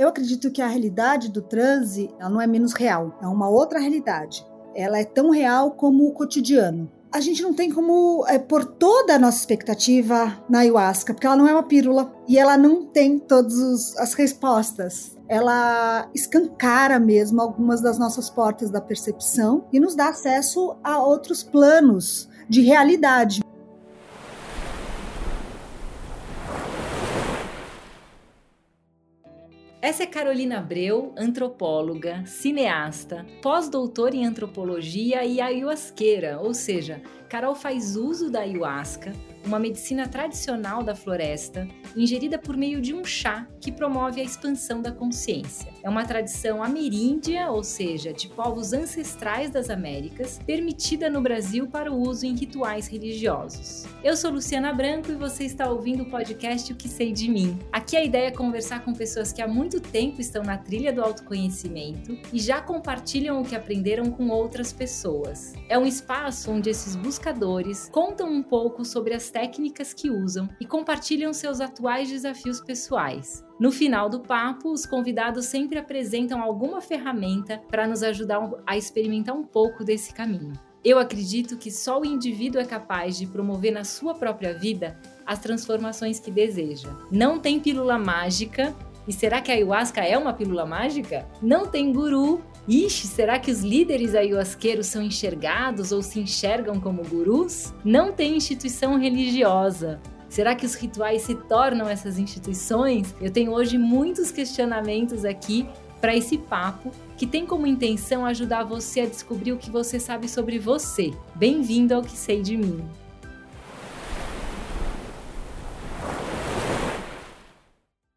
Eu acredito que a realidade do transe ela não é menos real, é uma outra realidade. Ela é tão real como o cotidiano. A gente não tem como é, pôr toda a nossa expectativa na ayahuasca, porque ela não é uma pílula e ela não tem todas as respostas ela escancara mesmo algumas das nossas portas da percepção e nos dá acesso a outros planos de realidade. Essa é Carolina Abreu, antropóloga, cineasta, pós-doutora em antropologia e ayahuasqueira, ou seja, Carol faz uso da ayahuasca uma medicina tradicional da floresta, ingerida por meio de um chá que promove a expansão da consciência. É uma tradição ameríndia, ou seja, de povos ancestrais das Américas, permitida no Brasil para o uso em rituais religiosos. Eu sou Luciana Branco e você está ouvindo o podcast O que sei de mim. Aqui a ideia é conversar com pessoas que há muito tempo estão na trilha do autoconhecimento e já compartilham o que aprenderam com outras pessoas. É um espaço onde esses buscadores contam um pouco sobre as técnicas que usam e compartilham seus atuais desafios pessoais. No final do papo, os convidados sempre apresentam alguma ferramenta para nos ajudar a experimentar um pouco desse caminho. Eu acredito que só o indivíduo é capaz de promover na sua própria vida as transformações que deseja. Não tem pílula mágica. E será que a ayahuasca é uma pílula mágica? Não tem guru Ixi, será que os líderes ayahuasqueiros são enxergados ou se enxergam como gurus? Não tem instituição religiosa. Será que os rituais se tornam essas instituições? Eu tenho hoje muitos questionamentos aqui para esse papo que tem como intenção ajudar você a descobrir o que você sabe sobre você. Bem-vindo ao que sei de mim.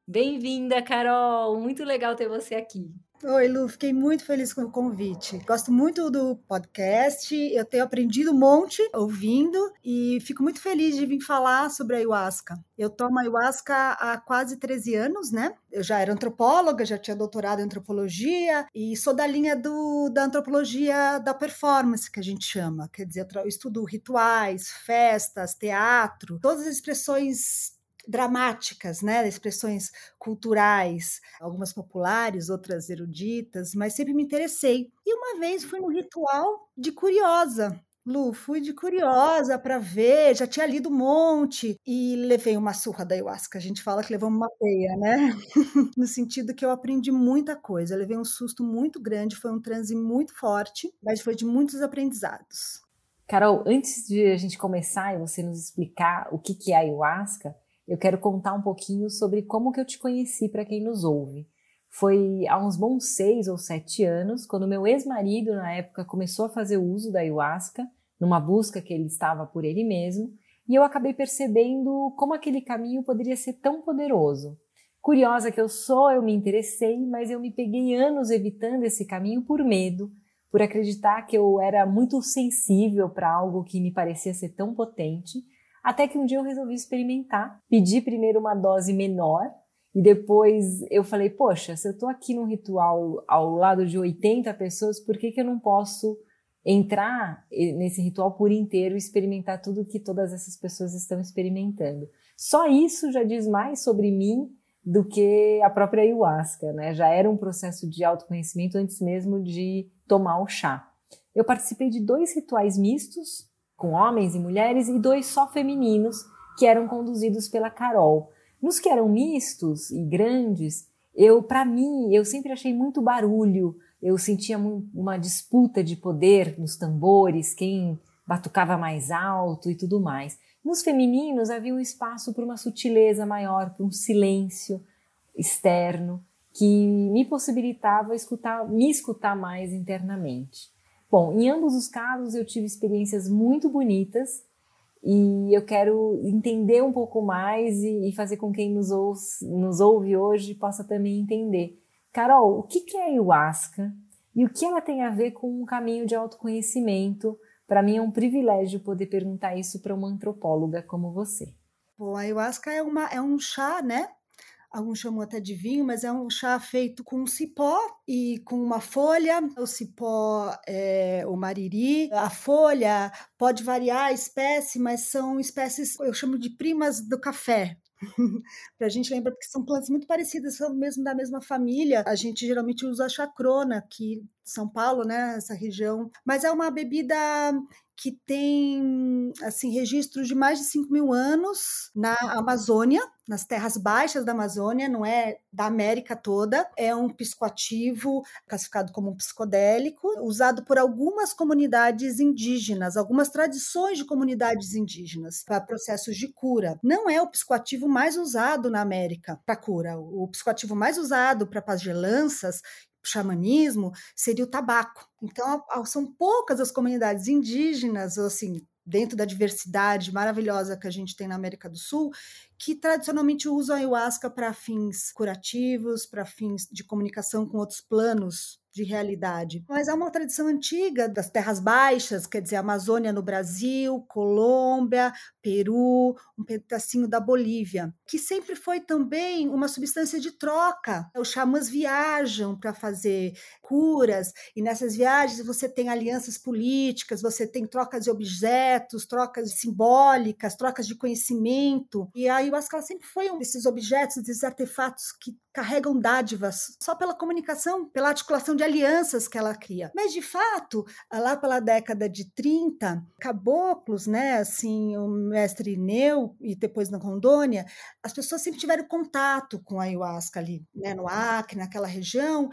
Bem-vinda, Carol! Muito legal ter você aqui. Oi, Lu, fiquei muito feliz com o convite. Gosto muito do podcast, eu tenho aprendido um monte ouvindo e fico muito feliz de vir falar sobre a ayahuasca. Eu tomo ayahuasca há quase 13 anos, né? Eu já era antropóloga, já tinha doutorado em antropologia e sou da linha do, da antropologia da performance, que a gente chama. Quer dizer, eu estudo rituais, festas, teatro, todas as expressões dramáticas, né, expressões culturais, algumas populares, outras eruditas, mas sempre me interessei. E uma vez fui no ritual de curiosa. Lu, fui de curiosa para ver, já tinha lido um monte e levei uma surra da ayahuasca. A gente fala que levamos uma peia, né? no sentido que eu aprendi muita coisa. Levei um susto muito grande, foi um transe muito forte, mas foi de muitos aprendizados. Carol, antes de a gente começar e você nos explicar o que é a ayahuasca, eu quero contar um pouquinho sobre como que eu te conheci para quem nos ouve. Foi há uns bons seis ou sete anos, quando meu ex-marido, na época, começou a fazer uso da ayahuasca, numa busca que ele estava por ele mesmo, e eu acabei percebendo como aquele caminho poderia ser tão poderoso. Curiosa que eu sou, eu me interessei, mas eu me peguei anos evitando esse caminho por medo, por acreditar que eu era muito sensível para algo que me parecia ser tão potente até que um dia eu resolvi experimentar, pedi primeiro uma dose menor e depois eu falei, poxa, se eu estou aqui num ritual ao lado de 80 pessoas, por que, que eu não posso entrar nesse ritual por inteiro e experimentar tudo que todas essas pessoas estão experimentando? Só isso já diz mais sobre mim do que a própria ayahuasca, né? Já era um processo de autoconhecimento antes mesmo de tomar o chá. Eu participei de dois rituais mistos com homens e mulheres, e dois só femininos, que eram conduzidos pela Carol. Nos que eram mistos e grandes, eu, para mim, eu sempre achei muito barulho, eu sentia uma disputa de poder nos tambores, quem batucava mais alto e tudo mais. Nos femininos havia um espaço para uma sutileza maior, para um silêncio externo que me possibilitava escutar, me escutar mais internamente. Bom, em ambos os casos eu tive experiências muito bonitas e eu quero entender um pouco mais e, e fazer com quem nos ouve, nos ouve hoje possa também entender. Carol, o que é ayahuasca e o que ela tem a ver com um caminho de autoconhecimento? Para mim é um privilégio poder perguntar isso para uma antropóloga como você. Bom, a ayahuasca é, uma, é um chá, né? Alguns chamam até de vinho, mas é um chá feito com cipó e com uma folha. O cipó é o mariri. A folha pode variar a espécie, mas são espécies, eu chamo de primas do café. a gente lembra porque são plantas muito parecidas, são mesmo da mesma família. A gente geralmente usa a chacrona, que São Paulo, né, essa região. Mas é uma bebida que tem assim registros de mais de 5 mil anos na Amazônia, nas terras baixas da Amazônia, não é da América toda. É um psicoativo classificado como um psicodélico, usado por algumas comunidades indígenas, algumas tradições de comunidades indígenas para processos de cura. Não é o psicoativo mais usado na América para cura. O psicoativo mais usado para pagelanças xamanismo seria o tabaco. Então, são poucas as comunidades indígenas, assim, dentro da diversidade maravilhosa que a gente tem na América do Sul, que tradicionalmente usam a ayahuasca para fins curativos, para fins de comunicação com outros planos de realidade. Mas é uma tradição antiga das terras baixas, quer dizer, Amazônia no Brasil, Colômbia, Peru, um pedacinho da Bolívia, que sempre foi também uma substância de troca. Os xamãs viajam para fazer curas, e nessas viagens você tem alianças políticas, você tem trocas de objetos, trocas simbólicas, trocas de conhecimento. E a ayahuasca sempre foi um desses objetos, desses artefatos que carregam dádivas só pela comunicação, pela articulação de alianças que ela cria. Mas, de fato, lá pela década de 30, caboclos, né, assim, o mestre Ineu e depois na Rondônia, as pessoas sempre tiveram contato com a ayahuasca ali, né, no Acre, naquela região.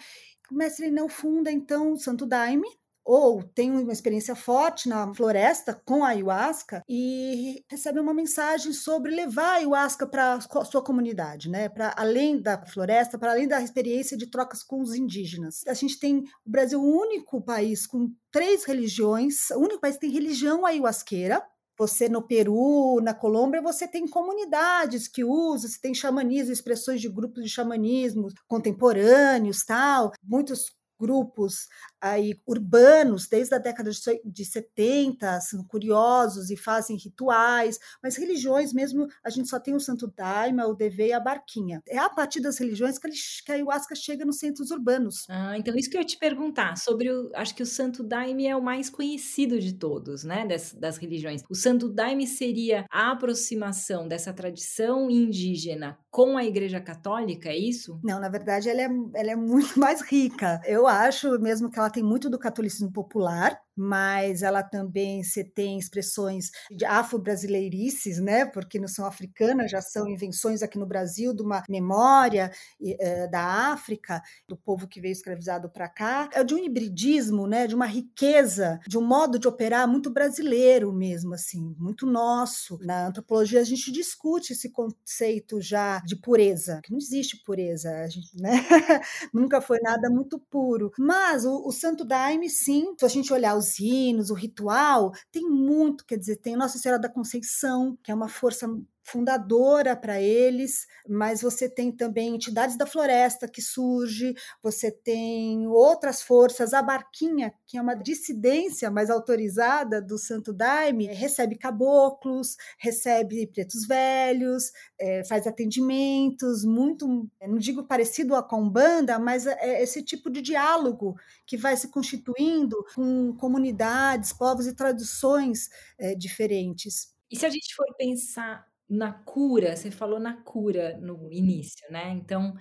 O mestre Ineu funda, então, o Santo Daime, ou tem uma experiência forte na floresta com a ayahuasca e recebe uma mensagem sobre levar a ayahuasca para sua comunidade, né? Para além da floresta, para além da experiência de trocas com os indígenas. A gente tem o Brasil o único país com três religiões, o único país que tem religião ayahuasqueira, você no Peru, na Colômbia, você tem comunidades que usam, você tem xamanismo, expressões de grupos de xamanismo contemporâneos, tal. Muitos grupos aí urbanos desde a década de 70 são curiosos e fazem rituais, mas religiões mesmo a gente só tem o Santo Daime, o Deve e a Barquinha. É a partir das religiões que, a ayahuasca chega nos centros urbanos. Ah, então isso que eu ia te perguntar sobre o, acho que o Santo Daime é o mais conhecido de todos, né, das, das religiões. O Santo Daime seria a aproximação dessa tradição indígena com a Igreja Católica, é isso? Não, na verdade ela é, ela é muito mais rica. Eu acho mesmo que ela tem muito do catolicismo popular, mas ela também você tem expressões de afro-brasileirices, né? Porque não são africanas, já são invenções aqui no Brasil de uma memória é, da África, do povo que veio escravizado para cá, é de um hibridismo, né? De uma riqueza, de um modo de operar muito brasileiro mesmo, assim, muito nosso. Na antropologia a gente discute esse conceito já de pureza, que não existe pureza, a gente, né? Nunca foi nada muito puro. Mas o, o Santo Daime, sim, se a gente olhar os hinos, o ritual, tem muito, quer dizer, tem Nossa Senhora da Conceição, que é uma força fundadora para eles, mas você tem também entidades da floresta que surge, você tem outras forças, a Barquinha, que é uma dissidência mais autorizada do Santo Daime, recebe caboclos, recebe pretos velhos, é, faz atendimentos, muito, não digo parecido a Combanda, mas é esse tipo de diálogo que vai se constituindo com comunidades, povos e tradições é, diferentes. E se a gente for pensar na cura, você falou na cura no início, né? Então,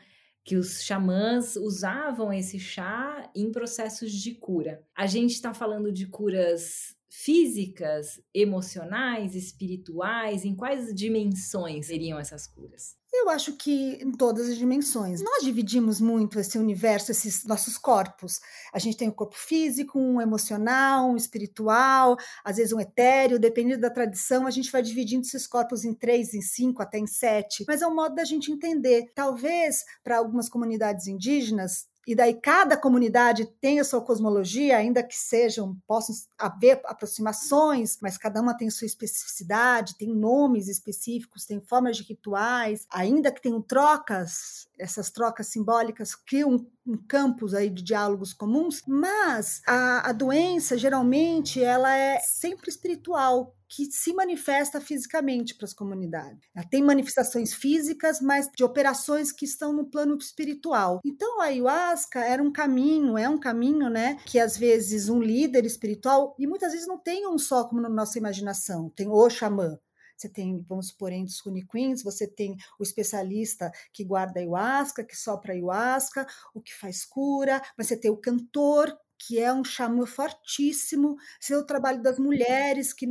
que os xamãs usavam esse chá em processos de cura. A gente está falando de curas físicas, emocionais, espirituais, em quais dimensões seriam essas curas? Eu acho que em todas as dimensões. Nós dividimos muito esse universo, esses nossos corpos. A gente tem um corpo físico, um emocional, um espiritual, às vezes um etéreo, dependendo da tradição, a gente vai dividindo esses corpos em três, em cinco, até em sete. Mas é um modo da gente entender. Talvez para algumas comunidades indígenas, e daí cada comunidade tem a sua cosmologia, ainda que sejam, possam haver aproximações, mas cada uma tem sua especificidade, tem nomes específicos, tem formas de rituais, ainda que tenham trocas, essas trocas simbólicas criam um, campus aí de diálogos comuns, mas a, a doença, geralmente, ela é sempre espiritual, que se manifesta fisicamente para as comunidades. Ela tem manifestações físicas, mas de operações que estão no plano espiritual. Então a ayahuasca era um caminho, é um caminho, né, que às vezes um líder espiritual e muitas vezes não tem um só como na nossa imaginação, tem o xamã, você tem, vamos supor, entre os Queens, você tem o especialista que guarda ayahuasca, que sopra ayahuasca, o que faz cura, mas você tem o cantor que é um xamã fortíssimo, tem o trabalho das mulheres que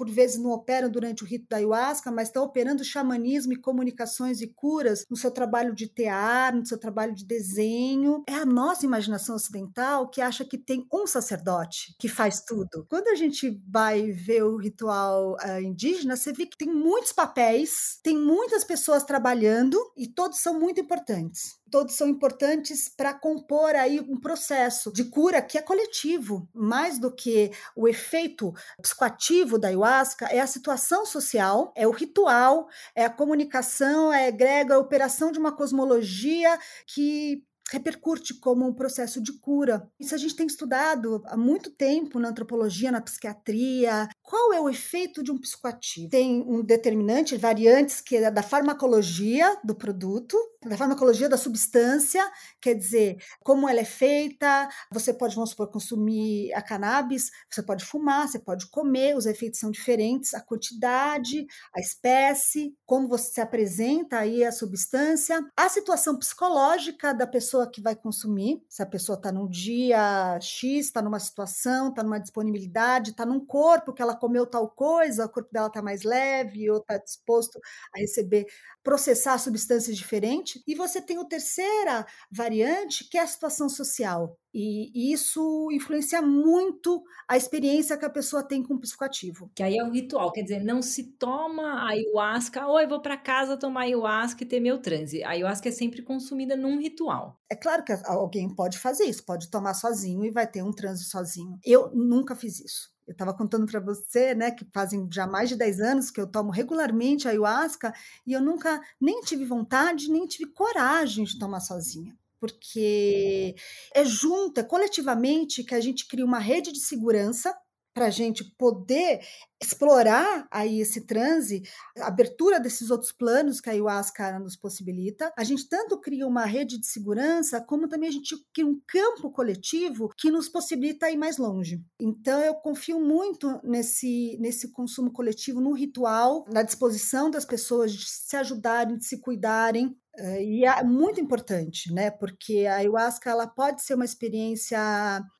por vezes não operam durante o rito da ayahuasca, mas estão operando xamanismo e comunicações e curas no seu trabalho de tear, no seu trabalho de desenho. É a nossa imaginação ocidental que acha que tem um sacerdote que faz tudo. Quando a gente vai ver o ritual uh, indígena, você vê que tem muitos papéis, tem muitas pessoas trabalhando e todos são muito importantes todos são importantes para compor aí um processo de cura que é coletivo, mais do que o efeito psicoativo da ayahuasca, é a situação social, é o ritual, é a comunicação, é a egrega, a operação de uma cosmologia que repercute como um processo de cura. Isso a gente tem estudado há muito tempo na antropologia, na psiquiatria. Qual é o efeito de um psicoativo? Tem um determinante, variantes que é da farmacologia do produto, da farmacologia da substância, quer dizer, como ela é feita, você pode, vamos supor, consumir a cannabis, você pode fumar, você pode comer, os efeitos são diferentes, a quantidade, a espécie, como você se apresenta aí a substância, a situação psicológica da pessoa que vai consumir, se a pessoa está num dia X, está numa situação, está numa disponibilidade, está num corpo que ela comeu tal coisa, o corpo dela está mais leve ou está disposto a receber, processar substâncias diferentes, e você tem a terceira variante, que é a situação social. E isso influencia muito a experiência que a pessoa tem com o psicoativo. Que aí é um ritual, quer dizer, não se toma ayahuasca, ou eu vou para casa tomar ayahuasca e ter meu transe. A ayahuasca é sempre consumida num ritual. É claro que alguém pode fazer isso, pode tomar sozinho e vai ter um transe sozinho. Eu nunca fiz isso. Eu estava contando para você, né, que fazem já mais de 10 anos que eu tomo regularmente ayahuasca e eu nunca nem tive vontade, nem tive coragem de tomar sozinha. Porque é junto, é coletivamente que a gente cria uma rede de segurança para a gente poder explorar aí esse transe, a abertura desses outros planos que a ayahuasca nos possibilita. A gente tanto cria uma rede de segurança, como também a gente cria um campo coletivo que nos possibilita ir mais longe. Então eu confio muito nesse, nesse consumo coletivo, no ritual, na disposição das pessoas de se ajudarem, de se cuidarem, e é muito importante, né? Porque a ayahuasca ela pode ser uma experiência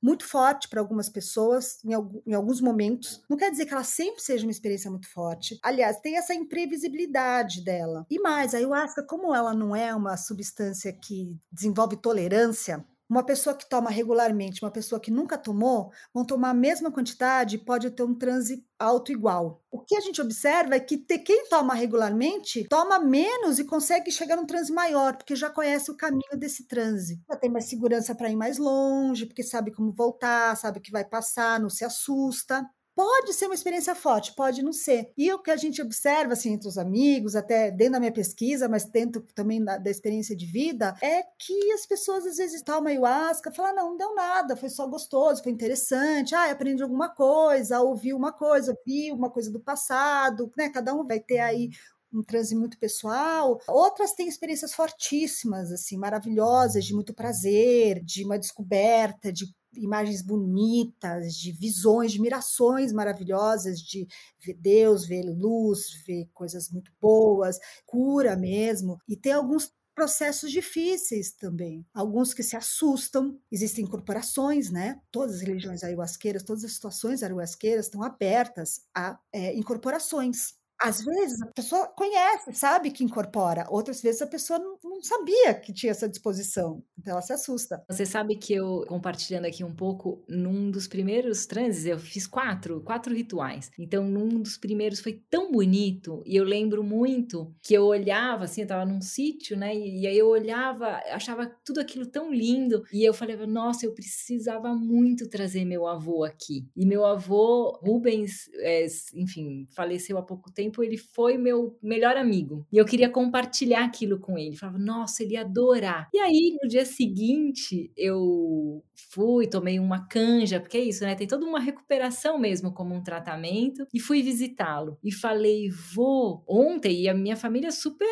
muito forte para algumas pessoas em, em, alguns momentos. Não quer dizer que ela sempre seja uma experiência muito forte. Aliás, tem essa imprevisibilidade dela. E mais, a ayahuasca, como ela não é uma substância que desenvolve tolerância, uma pessoa que toma regularmente, uma pessoa que nunca tomou, vão tomar a mesma quantidade e pode ter um transe alto igual. O que a gente observa é que quem toma regularmente toma menos e consegue chegar num transe maior, porque já conhece o caminho desse transe. Já tem mais segurança para ir mais longe, porque sabe como voltar, sabe o que vai passar, não se assusta. Pode ser uma experiência forte, pode não ser. E o que a gente observa, assim, entre os amigos, até dentro da minha pesquisa, mas dentro também da, da experiência de vida, é que as pessoas às vezes tomam ayahuasca, falam, não, não deu nada, foi só gostoso, foi interessante, ah, aprendi alguma coisa, ouvi uma coisa, vi uma coisa do passado, né? Cada um vai ter aí um transe muito pessoal. Outras têm experiências fortíssimas, assim, maravilhosas, de muito prazer, de uma descoberta, de imagens bonitas, de visões, de mirações maravilhosas, de ver Deus, ver luz, ver coisas muito boas, cura mesmo. E tem alguns processos difíceis também. Alguns que se assustam, existem incorporações, né? Todas as religiões ayahuasqueiras, todas as situações ayahuasqueiras estão abertas a é, incorporações às vezes a pessoa conhece, sabe que incorpora, outras vezes a pessoa não, não, sabia que tinha essa disposição, então ela se assusta. Você sabe que eu, compartilhando aqui um pouco, num dos primeiros transes, eu fiz quatro, quatro rituais. Então, num dos primeiros foi tão bonito, e eu lembro muito que eu olhava, assim, eu tava num sítio, né, e, e aí eu olhava, achava tudo aquilo tão lindo, e eu falei, nossa, eu precisava muito trazer meu avô aqui. E meu avô, Rubens, é, enfim, faleceu há pouco tempo tempo ele foi meu melhor amigo. E eu queria compartilhar aquilo com ele. Falava, nossa, ele ia adorar. E aí, no dia seguinte, eu fui, tomei uma canja, porque é isso, né? Tem toda uma recuperação mesmo como um tratamento. E fui visitá-lo. E falei, vou. Ontem, e a minha família super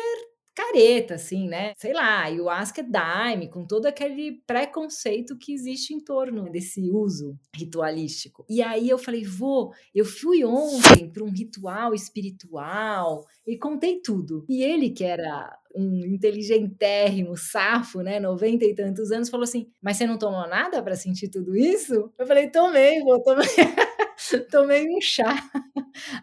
careta, assim, né? Sei lá, ayahuasca é daime, com todo aquele preconceito que existe em torno desse uso ritualístico. E aí eu falei, vô, eu fui ontem para um ritual espiritual e contei tudo. E ele, que era um inteligentérrimo, safo, né, 90 e tantos anos, falou assim: Mas você não tomou nada para sentir tudo isso? Eu falei: Tomei, vou tomei. tomei um chá.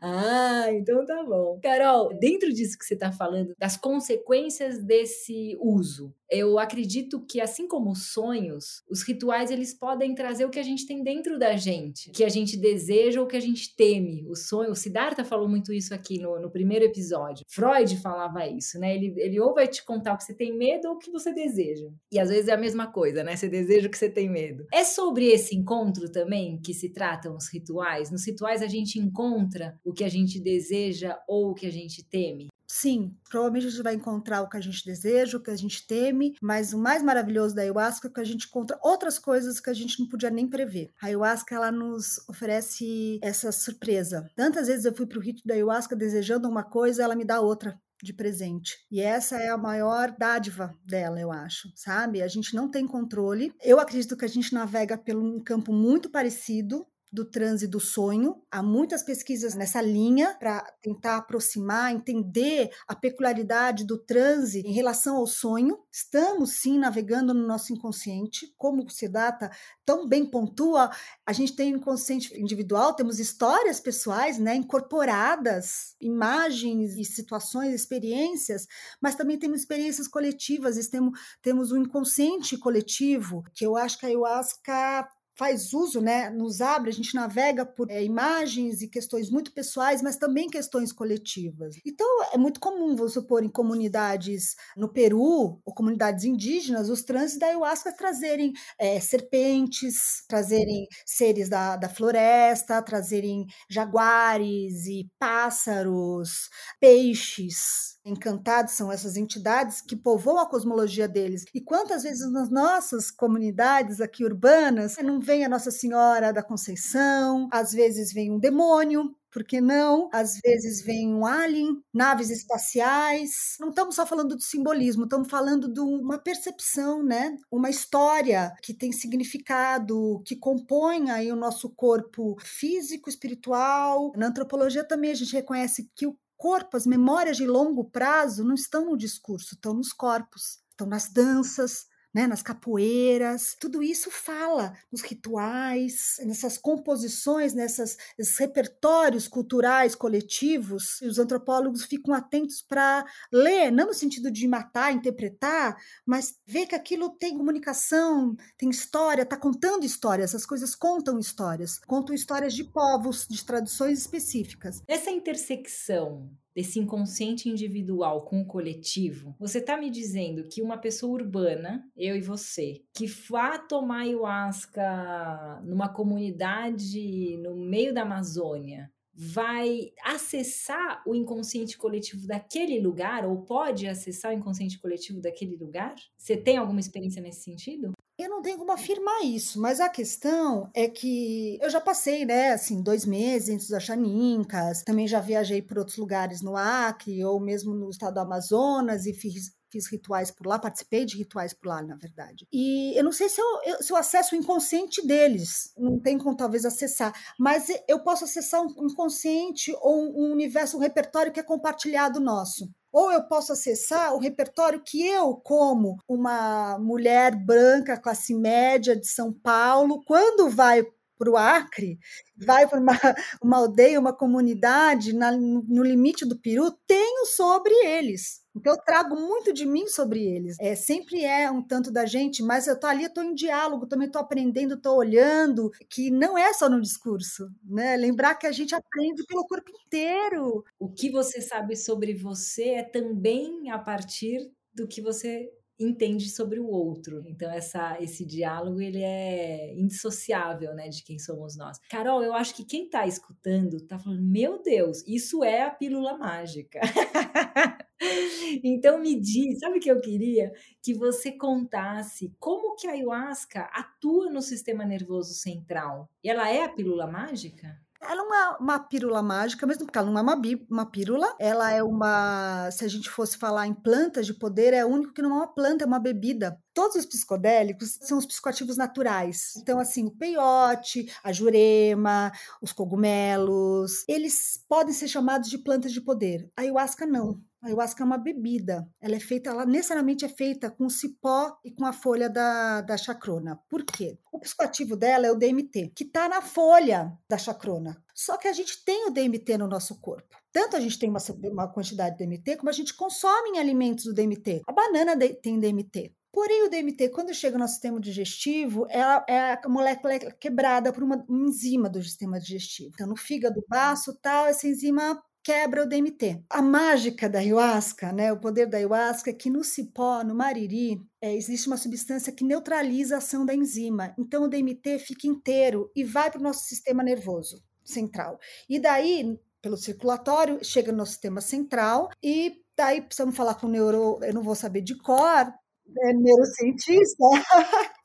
ah, então tá bom. Carol, dentro disso que você está falando, das consequências desse uso, eu acredito que assim como os sonhos, os rituais eles podem trazer o que a gente tem dentro da gente, que a gente deseja ou que a gente teme. O sonho, o Siddhartha falou muito isso aqui no, no primeiro episódio. Freud falava isso, né? Ele, ele ou vai te contar o que você tem medo ou o que você deseja. E às vezes é a mesma coisa, né? Você deseja o que você tem medo. É sobre esse encontro também que se tratam os rituais. Nos rituais a gente encontra o que a gente deseja ou o que a gente teme. Sim, provavelmente a gente vai encontrar o que a gente deseja, o que a gente teme, mas o mais maravilhoso da ayahuasca é que a gente encontra outras coisas que a gente não podia nem prever. A ayahuasca ela nos oferece essa surpresa. Tantas vezes eu fui para o rito da ayahuasca desejando uma coisa, ela me dá outra de presente. E essa é a maior dádiva dela, eu acho, sabe? A gente não tem controle. Eu acredito que a gente navega por um campo muito parecido do transe do sonho. Há muitas pesquisas nessa linha para tentar aproximar, entender a peculiaridade do transe em relação ao sonho. Estamos sim navegando no nosso inconsciente, como o Siddhartha tão bem pontua, a gente tem um inconsciente individual, temos histórias pessoais, né, incorporadas, imagens e situações, experiências, mas também temos experiências coletivas, temos, temos um inconsciente coletivo, que eu acho que a ayahuasca faz uso, né, nos abre, a gente navega por é, imagens e questões muito pessoais, mas também questões coletivas. Então, é muito comum, vamos supor, em comunidades no Peru ou comunidades indígenas, os transes da ayahuasca trazerem é, serpentes, trazerem seres da, da floresta, trazerem jaguares e pássaros, peixes, encantados são essas entidades que povoam a cosmologia deles. E quantas vezes nas nossas comunidades aqui urbanas não vem a Nossa Senhora da Conceição, às vezes vem um demônio, por que não? Às vezes vem um alien, naves espaciais. Não estamos só falando do simbolismo, estamos falando de uma percepção, né? Uma história que tem significado, que compõe aí o nosso corpo físico, espiritual. Na antropologia também a gente reconhece que o corpo, as memórias de longo prazo não estão no discurso, estão nos corpos, estão nas danças, né, nas capoeiras, tudo isso fala nos rituais, nessas composições, nessas, nesses repertórios culturais coletivos. E os antropólogos ficam atentos para ler, não no sentido de matar, interpretar, mas ver que aquilo tem comunicação, tem história, está contando histórias, essas coisas contam histórias, contam histórias de povos, de tradições específicas. Essa intersecção desse inconsciente individual com o coletivo, você está me dizendo que uma pessoa urbana, eu e você, que vá tomar ayahuasca numa comunidade no meio da Amazônia, vai acessar o inconsciente coletivo daquele lugar ou pode acessar o inconsciente coletivo daquele lugar? Você tem alguma experiência nesse sentido? Eu não tenho como afirmar isso, mas a questão é que eu já passei, né, assim, dois meses entre os Achanincas, também já viajei por outros lugares no Acre ou mesmo no estado do Amazonas e fiz fiz rituais por lá, participei de rituais por lá, na verdade. E eu não sei se eu, se eu acesso o inconsciente deles, não tem como talvez acessar, mas eu posso acessar um inconsciente ou um universo, um repertório que é compartilhado nosso ou eu posso acessar o repertório que eu, como uma mulher branca, classe média de São Paulo, quando vai para o Acre, vai para uma, uma aldeia, uma comunidade na, no limite do Peru, tenho sobre eles. Então eu trago muito de mim sobre eles. É, sempre é um tanto da gente, mas eu estou ali, estou em diálogo, também estou aprendendo, estou olhando, que não é só no discurso, né? Lembrar que a gente aprende pelo corpo inteiro. O que você sabe sobre você é também a partir do que você entende sobre o outro. Então essa esse diálogo ele é indissociável, né, de quem somos nós. Carol, eu acho que quem está escutando está falando: "Meu Deus, isso é a pílula mágica". então me diz, sabe o que eu queria? Que você contasse como que a ayahuasca atua no sistema nervoso central. Ela é a pílula mágica? Ela não é uma pílula mágica, mesmo porque ela não é uma, uma pílula. Ela é uma. Se a gente fosse falar em plantas de poder, é o único que não é uma planta, é uma bebida. Todos os psicodélicos são os psicoativos naturais. Então, assim, o peiote, a jurema, os cogumelos, eles podem ser chamados de plantas de poder. A ayahuasca não. A ayahuasca é uma bebida. Ela é feita, ela necessariamente é feita com cipó e com a folha da, da chacrona. Por quê? O psicoativo dela é o DMT, que está na folha da chacrona. Só que a gente tem o DMT no nosso corpo. Tanto a gente tem uma, uma quantidade de DMT, como a gente consome em alimentos o DMT. A banana tem DMT. Porém, o DMT, quando chega no sistema digestivo, ela é a molécula é quebrada por uma, uma enzima do sistema digestivo. Então, no fígado baço, tal, essa enzima quebra o DMT. A mágica da ayahuasca, né, o poder da ayahuasca é que no cipó, no mariri, é, existe uma substância que neutraliza a ação da enzima. Então o DMT fica inteiro e vai para o nosso sistema nervoso central. E daí, pelo circulatório, chega no sistema central e daí precisamos falar com o neuro, eu não vou saber de cor, é neurocientista,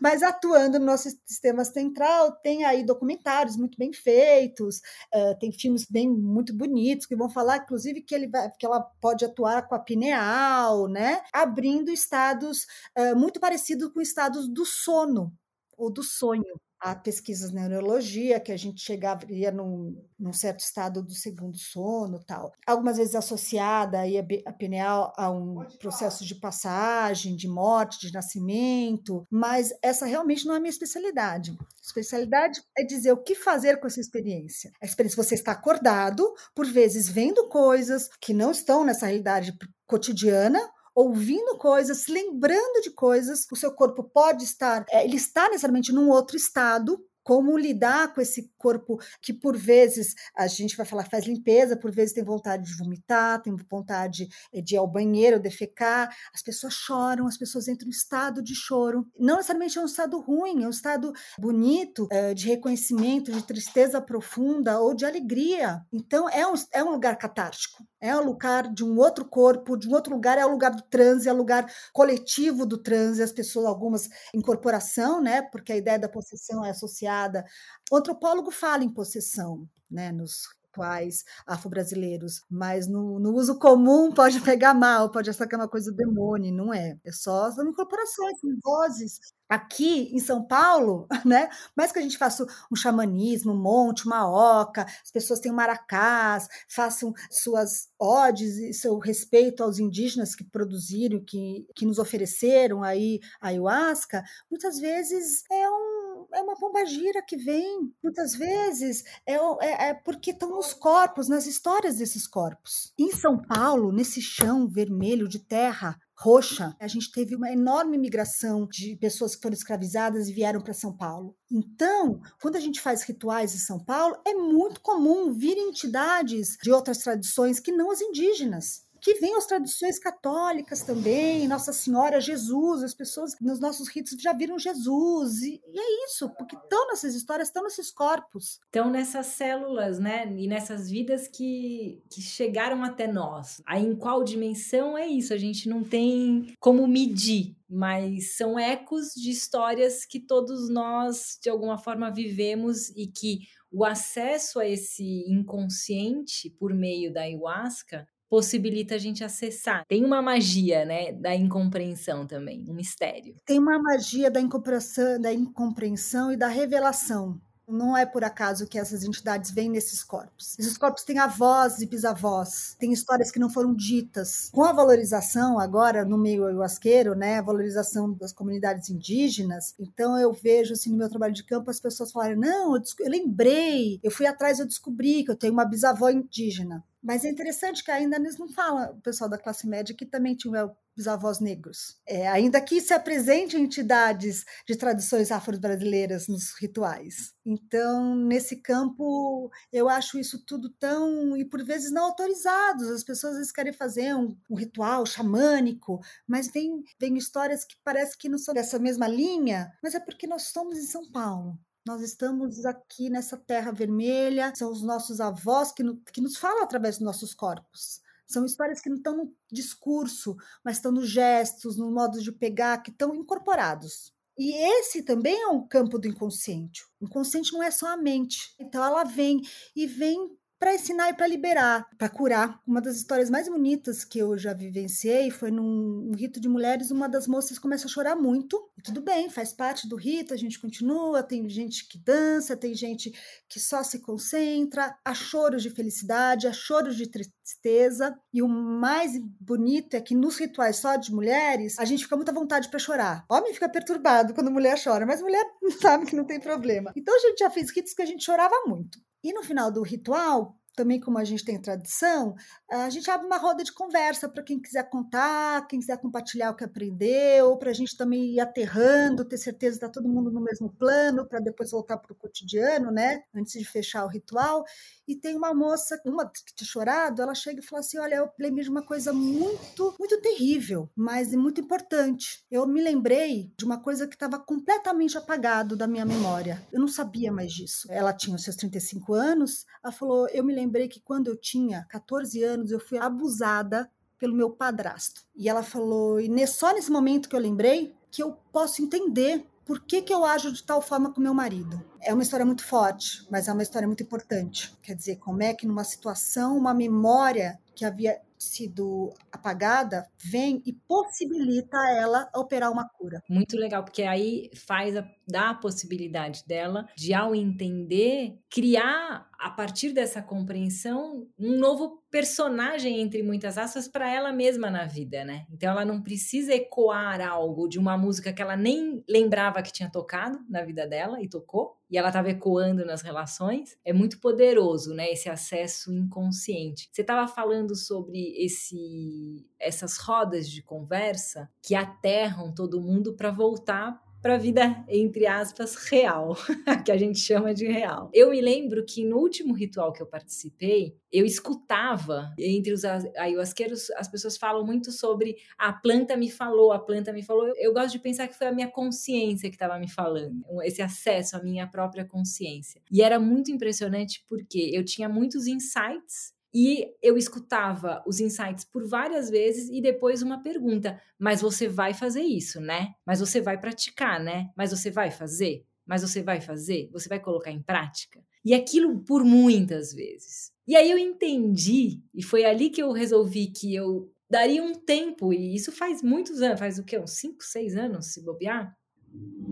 mas atuando no nosso sistema central, tem aí documentários muito bem feitos, uh, tem filmes bem muito bonitos que vão falar, inclusive, que, ele vai, que ela pode atuar com a pineal, né? Abrindo estados uh, muito parecidos com estados do sono ou do sonho há pesquisas na neurologia que a gente chegaria num, num certo estado do segundo sono tal. Algumas vezes associada aí a, pineal a um processo de passagem, de morte, de nascimento, mas essa realmente não é a minha especialidade. A especialidade é dizer o que fazer com essa experiência. A experiência você está acordado, por vezes vendo coisas que não estão nessa realidade cotidiana, ouvindo coisas, lembrando de coisas, o seu corpo pode estar, é, ele está necessariamente num outro estado, como lidar com esse corpo que por vezes a gente vai falar faz limpeza, por vezes tem vontade de vomitar, tem vontade eh, de ir ao banheiro, defecar, as pessoas choram, as pessoas entram em estado de choro. Não necessariamente é um estado ruim, é um estado bonito, eh, de reconhecimento, de tristeza profunda ou de alegria. Então é um, é um lugar catártico, é um lugar de um outro corpo, de um outro lugar, é o lugar do transe, é o lugar coletivo do transe, as pessoas, algumas incorporação, né? Porque a ideia da possessão é associada associada. O antropólogo fala em possessão, né, nos rituais afro-brasileiros, mas no, no, uso comum pode pegar mal, pode achar que é uma coisa do demônio, não é. É só são incorporações, são vozes. Aqui em São Paulo, né? Mais que a gente faça um xamanismo, um monte, uma oca, as pessoas têm maracás, façam suas odes e seu respeito aos indígenas que produziram, que, que nos ofereceram aí a ayahuasca, muitas vezes é um é uma pombagira que vem. Muitas vezes é, é, é porque estão nos corpos, nas histórias desses corpos. Em São Paulo, nesse chão vermelho de terra, roxa, a gente teve uma enorme migração de pessoas que foram escravizadas e vieram para São Paulo. Então, quando a gente faz rituais em São Paulo, é muito comum vir entidades de outras tradições que não as indígenas que vem as tradições católicas também, Nossa Senhora, Jesus, as pessoas nos nossos ritos já viram Jesus, e, e é isso, porque estão nessas histórias, estão nesses corpos. Estão nessas células, né, e nessas vidas que, que chegaram até nós. Aí em qual dimensão é isso? A gente não tem como medir, mas são ecos de histórias que todos nós, de alguma forma, vivemos e que o acesso a esse inconsciente por meio da ayahuasca possibilita a gente acessar. Tem uma magia, né, da incompreensão também, um mistério. Tem uma magia da incompreensão, da incompreensão e da revelação. Não é por acaso que essas entidades vêm nesses corpos. Esses corpos têm avós e bisavós, têm histórias que não foram ditas. Com a valorização agora no meio ayahuasqueiro, né, a valorização das comunidades indígenas, então eu vejo assim no meu trabalho de campo as pessoas falarem: "Não, eu, eu lembrei, eu fui atrás, eu descobri que eu tenho uma bisavó indígena". Mas é interessante que ainda eles não falam, o pessoal da classe média, que também tinha bisavós negros. É, ainda que se apresentem entidades de tradições afro-brasileiras nos rituais. Então, nesse campo, eu acho isso tudo tão, e por vezes não autorizados. As pessoas vezes querem fazer um, um ritual xamânico, mas vem, vem histórias que parece que não são dessa mesma linha, mas é porque nós estamos em São Paulo. Nós estamos aqui nessa terra vermelha, são os nossos avós que, no, que nos falam através dos nossos corpos. São histórias que não estão no discurso, mas estão nos gestos, no modo de pegar, que estão incorporados. E esse também é um campo do inconsciente. O inconsciente não é só a mente. Então ela vem e vem para ensinar e para liberar, para curar. Uma das histórias mais bonitas que eu já vivenciei foi num, rito de mulheres, uma das moças começa a chorar muito. E tudo bem, faz parte do rito, a gente continua, tem gente que dança, tem gente que só se concentra, há choros de felicidade, há choros de tristeza. E o mais bonito é que nos rituais só de mulheres, a gente fica muita vontade para chorar. Homem fica perturbado quando mulher chora, mas mulher sabe que não tem problema. Então a gente já fez ritos que a gente chorava muito. E no final do ritual, também como a gente tem tradição, a gente abre uma roda de conversa para quem quiser contar, quem quiser compartilhar o que aprendeu, para a gente também ir aterrando, ter certeza que está todo mundo no mesmo plano, para depois voltar para o cotidiano, né? Antes de fechar o ritual. E tem uma moça, uma que tinha chorado, ela chega e fala assim: Olha, eu lembrei de uma coisa muito, muito terrível, mas muito importante. Eu me lembrei de uma coisa que estava completamente apagado da minha memória. Eu não sabia mais disso. Ela tinha os seus 35 anos, ela falou: Eu me lembrei que quando eu tinha 14 anos, eu fui abusada pelo meu padrasto. E ela falou: E só nesse momento que eu lembrei que eu posso entender por que, que eu ajo de tal forma com meu marido? É uma história muito forte, mas é uma história muito importante. Quer dizer, como é que numa situação, uma memória que havia sido apagada vem e possibilita ela operar uma cura. Muito legal, porque aí faz a, dá a possibilidade dela de, ao entender, criar a partir dessa compreensão um novo personagem entre muitas aspas para ela mesma na vida, né? Então ela não precisa ecoar algo de uma música que ela nem lembrava que tinha tocado na vida dela e tocou, e ela estava ecoando nas relações. É muito poderoso, né, esse acesso inconsciente. Você estava falando sobre esse essas rodas de conversa que aterram todo mundo para voltar para a vida, entre aspas, real, que a gente chama de real. Eu me lembro que no último ritual que eu participei, eu escutava entre os ayahuasqueiros, as pessoas falam muito sobre a planta me falou, a planta me falou. Eu gosto de pensar que foi a minha consciência que estava me falando, esse acesso à minha própria consciência. E era muito impressionante porque eu tinha muitos insights e eu escutava os insights por várias vezes e depois uma pergunta: mas você vai fazer isso, né? Mas você vai praticar, né? Mas você vai fazer? Mas você vai fazer? Você vai colocar em prática? E aquilo por muitas vezes. E aí eu entendi, e foi ali que eu resolvi que eu daria um tempo, e isso faz muitos anos, faz o quê? Uns 5, 6 anos, se bobear?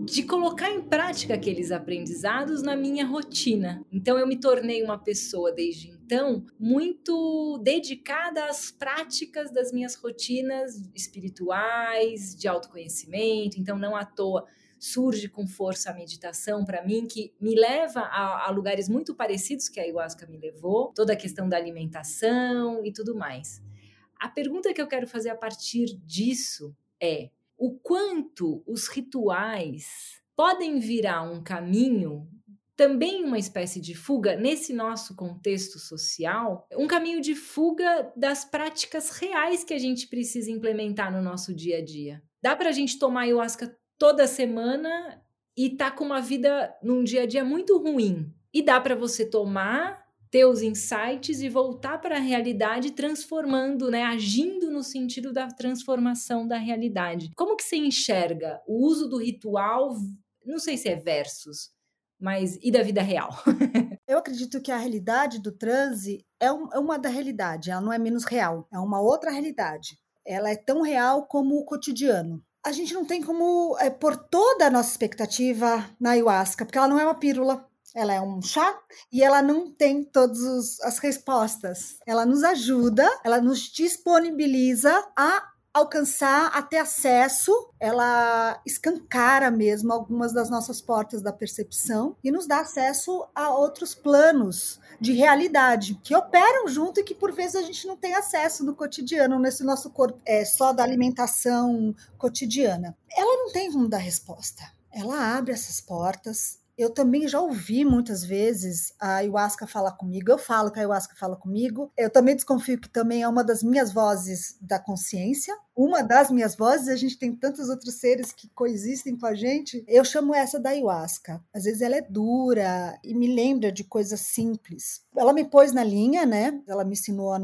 de colocar em prática aqueles aprendizados na minha rotina. Então eu me tornei uma pessoa desde então muito dedicada às práticas das minhas rotinas espirituais, de autoconhecimento. Então não à toa surge com força a meditação para mim, que me leva a, a, lugares muito parecidos que a ayahuasca me levou, toda a questão da alimentação e tudo mais. A pergunta que eu quero fazer a partir disso é: o quanto os rituais podem virar um caminho também uma espécie de fuga nesse nosso contexto social, um caminho de fuga das práticas reais que a gente precisa implementar no nosso dia a dia. Dá para a gente tomar ayahuasca toda semana e tá com uma vida num dia a dia muito ruim. E dá para você tomar ter os insights e voltar para a realidade transformando, né, agindo no sentido da transformação da realidade. Como que você enxerga o uso do ritual, não sei se é versus, mas e da vida real? Eu acredito que a realidade do transe é, um, é uma da realidade, ela não é menos real, é uma outra realidade. Ela é tão real como o cotidiano. A gente não tem como é, pôr toda a nossa expectativa na ayahuasca, porque ela não é uma pílula, ela é um chá e ela não tem todas as respostas. Ela nos ajuda, ela nos disponibiliza a alcançar, a ter acesso, ela escancara mesmo algumas das nossas portas da percepção e nos dá acesso a outros planos de realidade que operam junto e que por vezes a gente não tem acesso no cotidiano, nesse nosso corpo é só da alimentação cotidiana. Ela não tem como dar resposta. Ela abre essas portas, eu também já ouvi muitas vezes a ayahuasca falar comigo. Eu falo que a ayahuasca fala comigo. Eu também desconfio que também é uma das minhas vozes da consciência. Uma das minhas vozes, a gente tem tantos outros seres que coexistem com a gente. Eu chamo essa da ayahuasca. Às vezes ela é dura e me lembra de coisas simples. Ela me pôs na linha, né? Ela me ensinou a,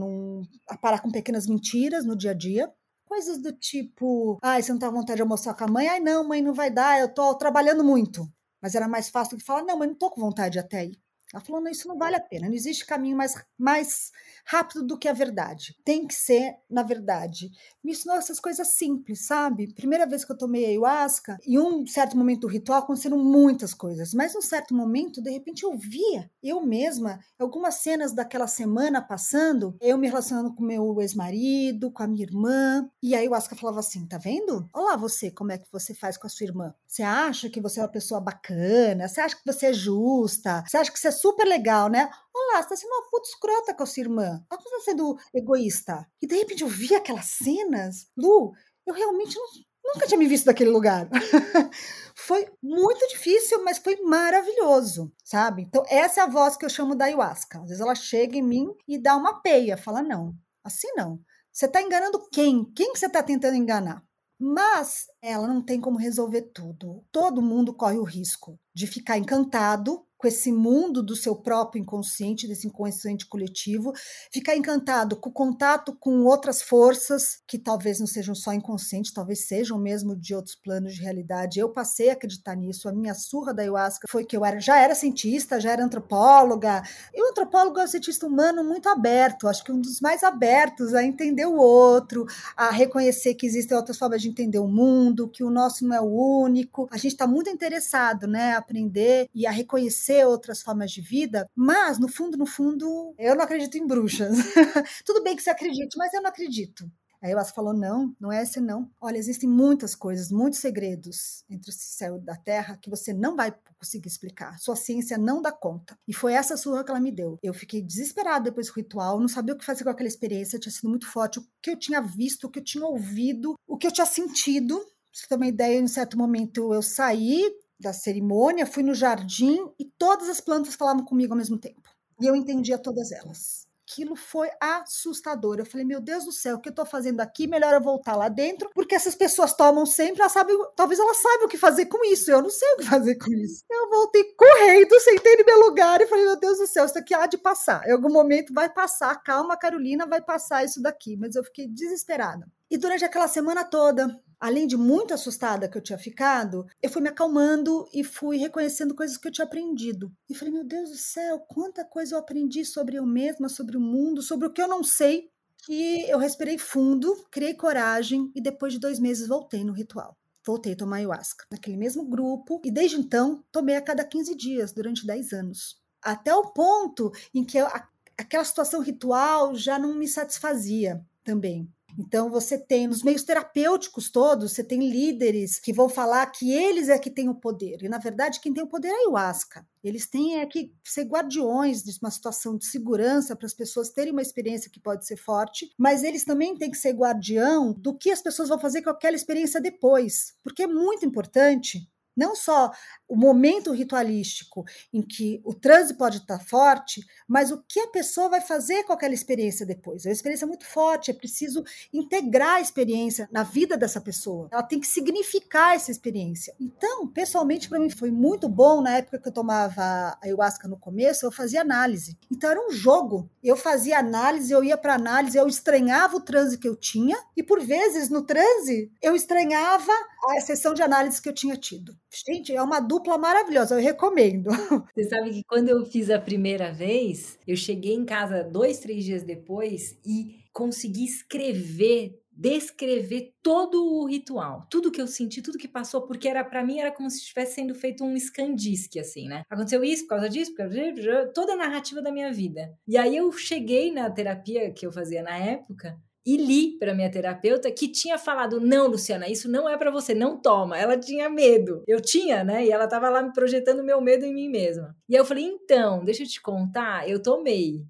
a parar com pequenas mentiras no dia a dia Coisas do tipo, ai, você não tá com vontade de almoçar com a mãe? Ai, não, mãe, não vai dar, eu tô trabalhando muito. Mas era mais fácil do que falar, não, mas não tô com vontade até aí. Ela falou: não, isso não vale a pena, não existe caminho mais, mais rápido do que a verdade. Tem que ser na verdade. Me ensinou essas coisas simples, sabe? Primeira vez que eu tomei ayahuasca, em um certo momento do ritual aconteceram muitas coisas, mas num certo momento, de repente, eu via eu mesma, algumas cenas daquela semana passando, eu me relacionando com meu ex-marido, com a minha irmã, e a ayahuasca falava assim: tá vendo? Olá, você, como é que você faz com a sua irmã? Você acha que você é uma pessoa bacana? Você acha que você é justa? Você acha que você é super legal, né? Olá, você tá sendo uma puta escrota com a sua irmã. Ela tá sendo egoísta. E de repente eu vi aquelas cenas. Lu, eu realmente não, nunca tinha me visto daquele lugar. foi muito difícil, mas foi maravilhoso, sabe? Então, essa é a voz que eu chamo da ayahuasca. Às vezes ela chega em mim e dá uma peia, fala: não, assim não. Você está enganando quem? Quem que você está tentando enganar? Mas ela não tem como resolver tudo. Todo mundo corre o risco de ficar encantado com esse mundo do seu próprio inconsciente, desse inconsciente coletivo, ficar encantado com o contato com outras forças que talvez não sejam só inconscientes, talvez sejam mesmo de outros planos de realidade. Eu passei a acreditar nisso. A minha surra da ayahuasca foi que eu era, já era cientista, já era antropóloga. E o antropólogo é um cientista humano muito aberto, acho que um dos mais abertos a entender o outro, a reconhecer que existem outras formas de entender o mundo, que o nosso não é o único. A gente está muito interessado, né, a aprender e a reconhecer conhecer outras formas de vida, mas no fundo, no fundo, eu não acredito em bruxas. Tudo bem que você acredite, mas eu não acredito. Aí o falou: não, não é esse não. Olha, existem muitas coisas, muitos segredos entre o céu e da terra que você não vai conseguir explicar. Sua ciência não dá conta. E foi essa surra que ela me deu. Eu fiquei desesperada depois do ritual, não sabia o que fazer com aquela experiência, tinha sido muito forte. O que eu tinha visto, o que eu tinha ouvido, o que eu tinha sentido. Pra você ter uma ideia, em um certo momento eu saí da cerimônia, fui no jardim e todas as plantas falavam comigo ao mesmo tempo. E eu entendia todas elas. Aquilo foi assustador. Eu falei, meu Deus do céu, o que eu estou fazendo aqui? Melhor eu voltar lá dentro, porque essas pessoas tomam sempre, elas sabem, talvez elas saibam o que fazer com isso. Eu não sei o que fazer com isso. Eu voltei correndo, sentei no meu lugar e falei, meu Deus do céu, isso aqui há de passar. Em algum momento vai passar. Calma, Carolina, vai passar isso daqui. Mas eu fiquei desesperada. E durante aquela semana toda, além de muito assustada que eu tinha ficado, eu fui me acalmando e fui reconhecendo coisas que eu tinha aprendido. E falei, meu Deus do céu, quanta coisa eu aprendi sobre eu mesma, sobre o mundo, sobre o que eu não sei. Que eu respirei fundo, criei coragem e depois de dois meses voltei no ritual. Voltei a tomar ayahuasca, naquele mesmo grupo, e desde então tomei a cada 15 dias, durante 10 anos. Até o ponto em que eu, aquela situação ritual já não me satisfazia também. Então você tem nos meios terapêuticos todos, você tem líderes que vão falar que eles é que têm o poder. E na verdade quem tem o poder é a ayahuasca. Eles têm é que ser guardiões de uma situação de segurança para as pessoas terem uma experiência que pode ser forte, mas eles também têm que ser guardião do que as pessoas vão fazer com aquela experiência depois, porque é muito importante não só o momento ritualístico em que o transe pode estar forte, mas o que a pessoa vai fazer com aquela experiência depois. É uma experiência muito forte, é preciso integrar a experiência na vida dessa pessoa. Ela tem que significar essa experiência. Então, pessoalmente, para mim foi muito bom na época que eu tomava ayahuasca no começo, eu fazia análise. Então era um jogo. Eu fazia análise, eu ia para análise, eu estranhava o transe que eu tinha e por vezes no transe eu estranhava a sessão de análise que eu tinha tido. Gente, é uma dupla maravilhosa, eu recomendo. Você sabe que quando eu fiz a primeira vez, eu cheguei em casa dois, três dias depois e consegui escrever descrever todo o ritual, tudo que eu senti, tudo que passou, porque era para mim era como se estivesse sendo feito um scandisque assim, né? Aconteceu isso por causa disso, por causa disso, toda a narrativa da minha vida. E aí eu cheguei na terapia que eu fazia na época e li para minha terapeuta que tinha falado: "Não, Luciana, isso não é para você, não toma". Ela tinha medo. Eu tinha, né? E ela tava lá me projetando meu medo em mim mesma. E aí eu falei: "Então, deixa eu te contar, eu tomei".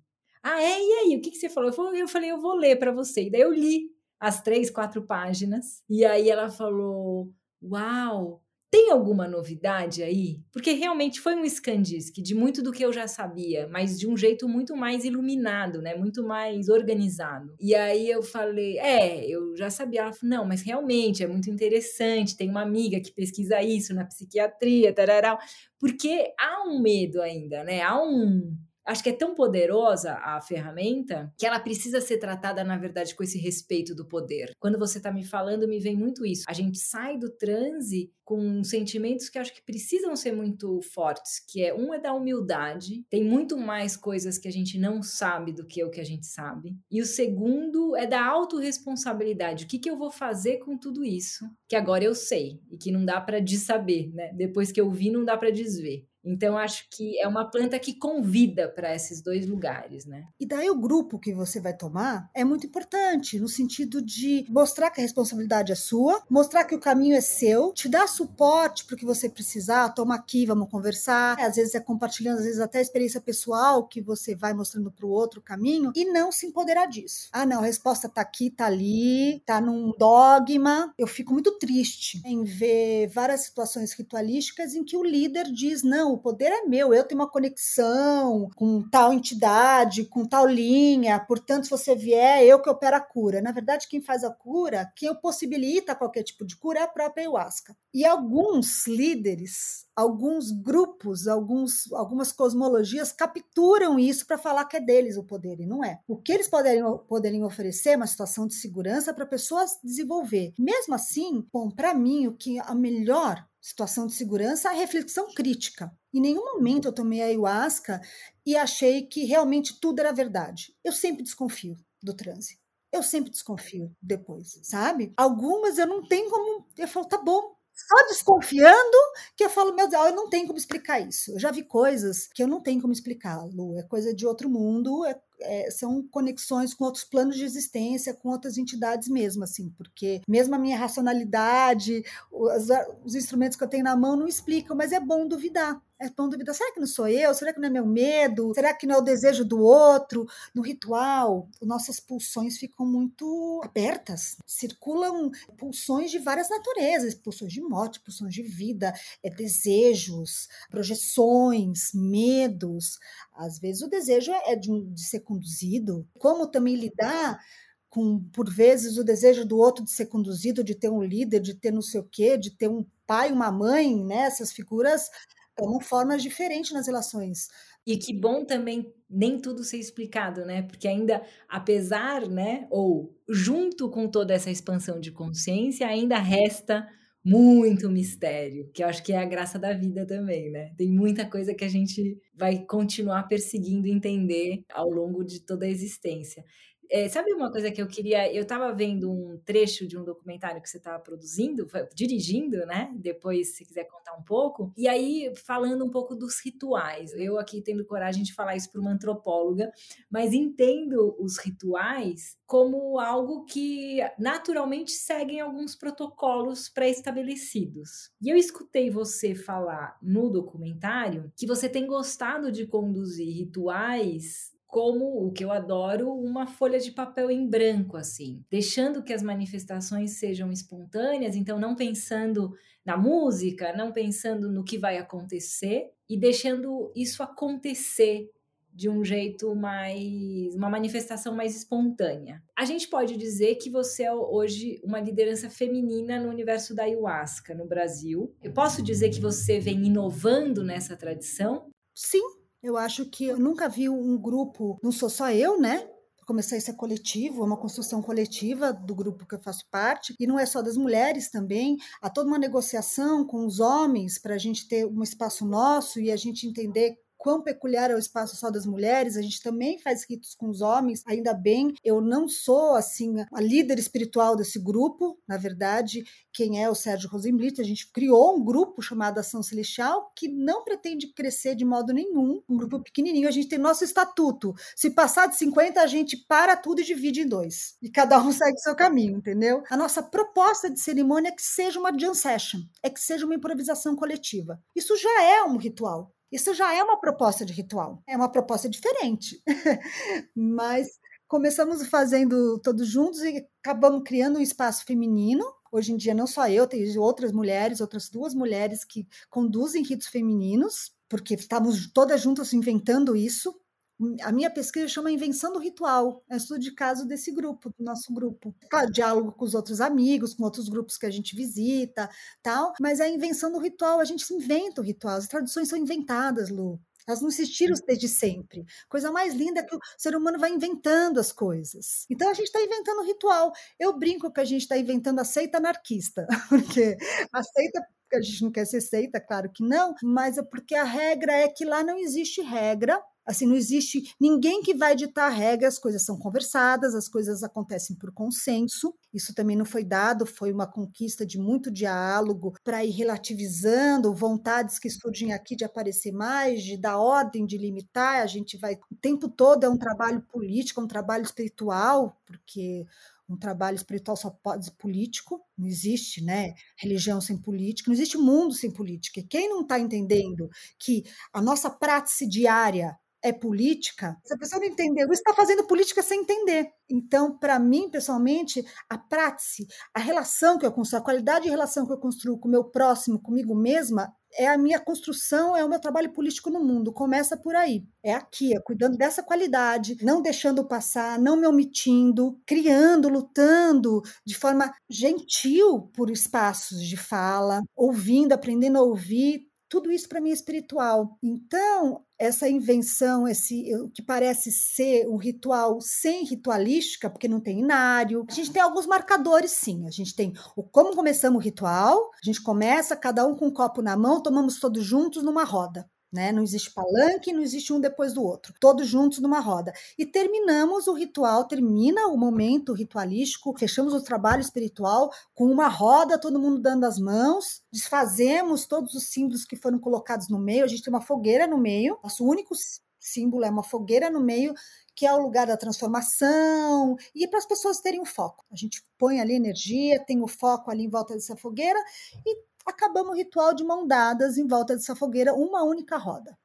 Ah, é? E aí, o que, que você falou? Eu falei: "Eu vou ler para você". E daí eu li as três, quatro páginas. E aí ela falou: "Uau, tem alguma novidade aí? Porque realmente foi um Scandisc de muito do que eu já sabia, mas de um jeito muito mais iluminado, né? Muito mais organizado. E aí eu falei, é, eu já sabia. Ela falou, não, mas realmente é muito interessante. Tem uma amiga que pesquisa isso na psiquiatria, tarará. Porque há um medo ainda, né? Há um acho que é tão poderosa a ferramenta que ela precisa ser tratada, na verdade, com esse respeito do poder. Quando você está me falando, me vem muito isso. A gente sai do transe com sentimentos que acho que precisam ser muito fortes, que é um é da humildade, tem muito mais coisas que a gente não sabe do que o que a gente sabe. E o segundo é da autorresponsabilidade. O que, que eu vou fazer com tudo isso que agora eu sei e que não dá para saber, né? Depois que eu vi, não dá para desver. Então, acho que é uma planta que convida para esses dois lugares, né? E daí o grupo que você vai tomar é muito importante, no sentido de mostrar que a responsabilidade é sua, mostrar que o caminho é seu, te dar suporte para o que você precisar, toma aqui, vamos conversar. Às vezes é compartilhando, às vezes até a experiência pessoal que você vai mostrando para o outro caminho e não se empoderar disso. Ah, não, a resposta tá aqui, tá ali, tá num dogma. Eu fico muito triste em ver várias situações ritualísticas em que o líder diz: não, o poder é meu, eu tenho uma conexão com tal entidade, com tal linha, portanto, se você vier, eu que opero a cura. Na verdade, quem faz a cura, quem possibilita qualquer tipo de cura é a própria ayahuasca. E alguns líderes, alguns grupos, alguns, algumas cosmologias capturam isso para falar que é deles o poder, e não é. O que eles poderiam, poderiam oferecer é uma situação de segurança para pessoas desenvolver. Mesmo assim, bom, para mim, o que a melhor situação de segurança, a reflexão crítica. Em nenhum momento eu tomei ayahuasca e achei que realmente tudo era verdade. Eu sempre desconfio do transe. Eu sempre desconfio depois, sabe? Algumas eu não tenho como. Eu falo, tá bom, só desconfiando que eu falo, meu Deus, eu não tenho como explicar isso. Eu já vi coisas que eu não tenho como explicar, Lu. É coisa de outro mundo, é é, são conexões com outros planos de existência, com outras entidades mesmo, assim, porque mesmo a minha racionalidade, os, os instrumentos que eu tenho na mão não explicam, mas é bom duvidar. É bom duvidar. Será que não sou eu? Será que não é meu medo? Será que não é o desejo do outro? No ritual, nossas pulsões ficam muito abertas. Circulam pulsões de várias naturezas: pulsões de morte, pulsões de vida, é, desejos, projeções, medos. Às vezes o desejo é de, de ser conduzido. Como também lidar com, por vezes, o desejo do outro de ser conduzido, de ter um líder, de ter não sei o quê, de ter um pai, uma mãe, né? Essas figuras tomam formas diferentes nas relações. E que bom também nem tudo ser explicado, né? Porque ainda, apesar, né, ou junto com toda essa expansão de consciência, ainda resta muito mistério, que eu acho que é a graça da vida também, né? Tem muita coisa que a gente vai continuar perseguindo entender ao longo de toda a existência. É, sabe uma coisa que eu queria? Eu estava vendo um trecho de um documentário que você estava produzindo, dirigindo, né? Depois, se quiser contar um pouco. E aí, falando um pouco dos rituais. Eu aqui tendo coragem de falar isso para uma antropóloga, mas entendo os rituais como algo que naturalmente seguem alguns protocolos pré-estabelecidos. E eu escutei você falar no documentário que você tem gostado de conduzir rituais como o que eu adoro, uma folha de papel em branco, assim, deixando que as manifestações sejam espontâneas, então não pensando na música, não pensando no que vai acontecer e deixando isso acontecer de um jeito mais. uma manifestação mais espontânea. A gente pode dizer que você é hoje uma liderança feminina no universo da ayahuasca no Brasil. Eu posso dizer que você vem inovando nessa tradição? Sim, eu acho que eu nunca vi um grupo, não sou só eu, né? começar isso é coletivo, é uma construção coletiva do grupo que eu faço parte, e não é só das mulheres também, há toda uma negociação com os homens para a gente ter um espaço nosso e a gente entender quão peculiar é o espaço só das mulheres, a gente também faz ritos com os homens, ainda bem. Eu não sou, assim, a líder espiritual desse grupo, na verdade, quem é o Sérgio Rosenblit, a gente criou um grupo chamado Ação Celestial, que não pretende crescer de modo nenhum, um grupo pequenininho, a gente tem nosso estatuto. Se passar de 50, a gente para tudo e divide em dois. E cada um segue seu caminho, entendeu? A nossa proposta de cerimônia é que seja uma jam session, é que seja uma improvisação coletiva. Isso já é um ritual. Isso já é uma proposta de ritual, é uma proposta diferente. Mas começamos fazendo todos juntos e acabamos criando um espaço feminino. Hoje em dia, não só eu, tem outras mulheres, outras duas mulheres que conduzem ritos femininos, porque estamos todas juntas inventando isso a minha pesquisa chama Invenção do Ritual, é um estudo de caso desse grupo, do nosso grupo. Claro, diálogo com os outros amigos, com outros grupos que a gente visita, tal, mas a invenção do ritual, a gente inventa o ritual, as traduções são inventadas, Lu. Elas não existiram desde sempre. Coisa mais linda é que o ser humano vai inventando as coisas. Então a gente está inventando ritual. Eu brinco que a gente está inventando a seita anarquista, porque a seita a gente não quer ser seita, claro que não, mas é porque a regra é que lá não existe regra, Assim, não existe ninguém que vai ditar regras, as coisas são conversadas, as coisas acontecem por consenso. Isso também não foi dado, foi uma conquista de muito diálogo para ir relativizando vontades que surgem aqui de aparecer mais, de dar ordem, de limitar. A gente vai o tempo todo é um trabalho político, um trabalho espiritual, porque um trabalho espiritual só pode ser político, não existe, né? Religião sem política, não existe mundo sem política. E quem não está entendendo que a nossa prática diária é política, se a pessoa não entendeu, está fazendo política sem entender. Então, para mim, pessoalmente, a prática, a relação que eu construo, a qualidade de relação que eu construo com o meu próximo, comigo mesma, é a minha construção, é o meu trabalho político no mundo. Começa por aí. É aqui, é cuidando dessa qualidade, não deixando passar, não me omitindo, criando, lutando de forma gentil por espaços de fala, ouvindo, aprendendo a ouvir, tudo isso para mim é espiritual. Então, essa invenção, esse o que parece ser um ritual sem ritualística, porque não tem inário. A gente tem alguns marcadores, sim. A gente tem o como começamos o ritual. A gente começa, cada um com um copo na mão, tomamos todos juntos numa roda. Né? Não existe palanque, não existe um depois do outro, todos juntos numa roda. E terminamos o ritual, termina o momento ritualístico, fechamos o trabalho espiritual com uma roda, todo mundo dando as mãos, desfazemos todos os símbolos que foram colocados no meio, a gente tem uma fogueira no meio, nosso único símbolo é uma fogueira no meio que é o lugar da transformação, e para as pessoas terem o foco. A gente põe ali energia, tem o foco ali em volta dessa fogueira e acabamos o ritual de mão dadas em volta dessa fogueira, uma única roda.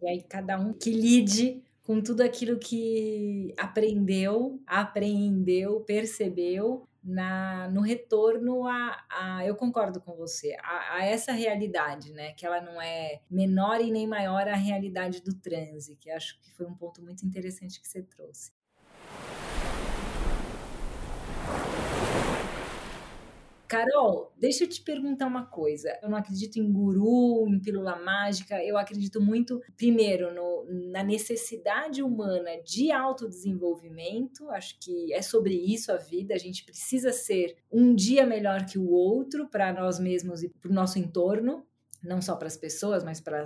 E aí cada um que lide com tudo aquilo que aprendeu, apreendeu, percebeu na, no retorno a, a, eu concordo com você, a, a, essa realidade, né? Que ela não é menor e nem maior a realidade do transe, que acho que foi um ponto muito interessante que você trouxe. Carol, deixa eu te perguntar uma coisa. Eu não acredito em guru, em pílula mágica. Eu acredito muito, primeiro, no, na necessidade humana de autodesenvolvimento. Acho que é sobre isso a vida. A gente precisa ser um dia melhor que o outro para nós mesmos e para o nosso entorno não só para as pessoas, mas para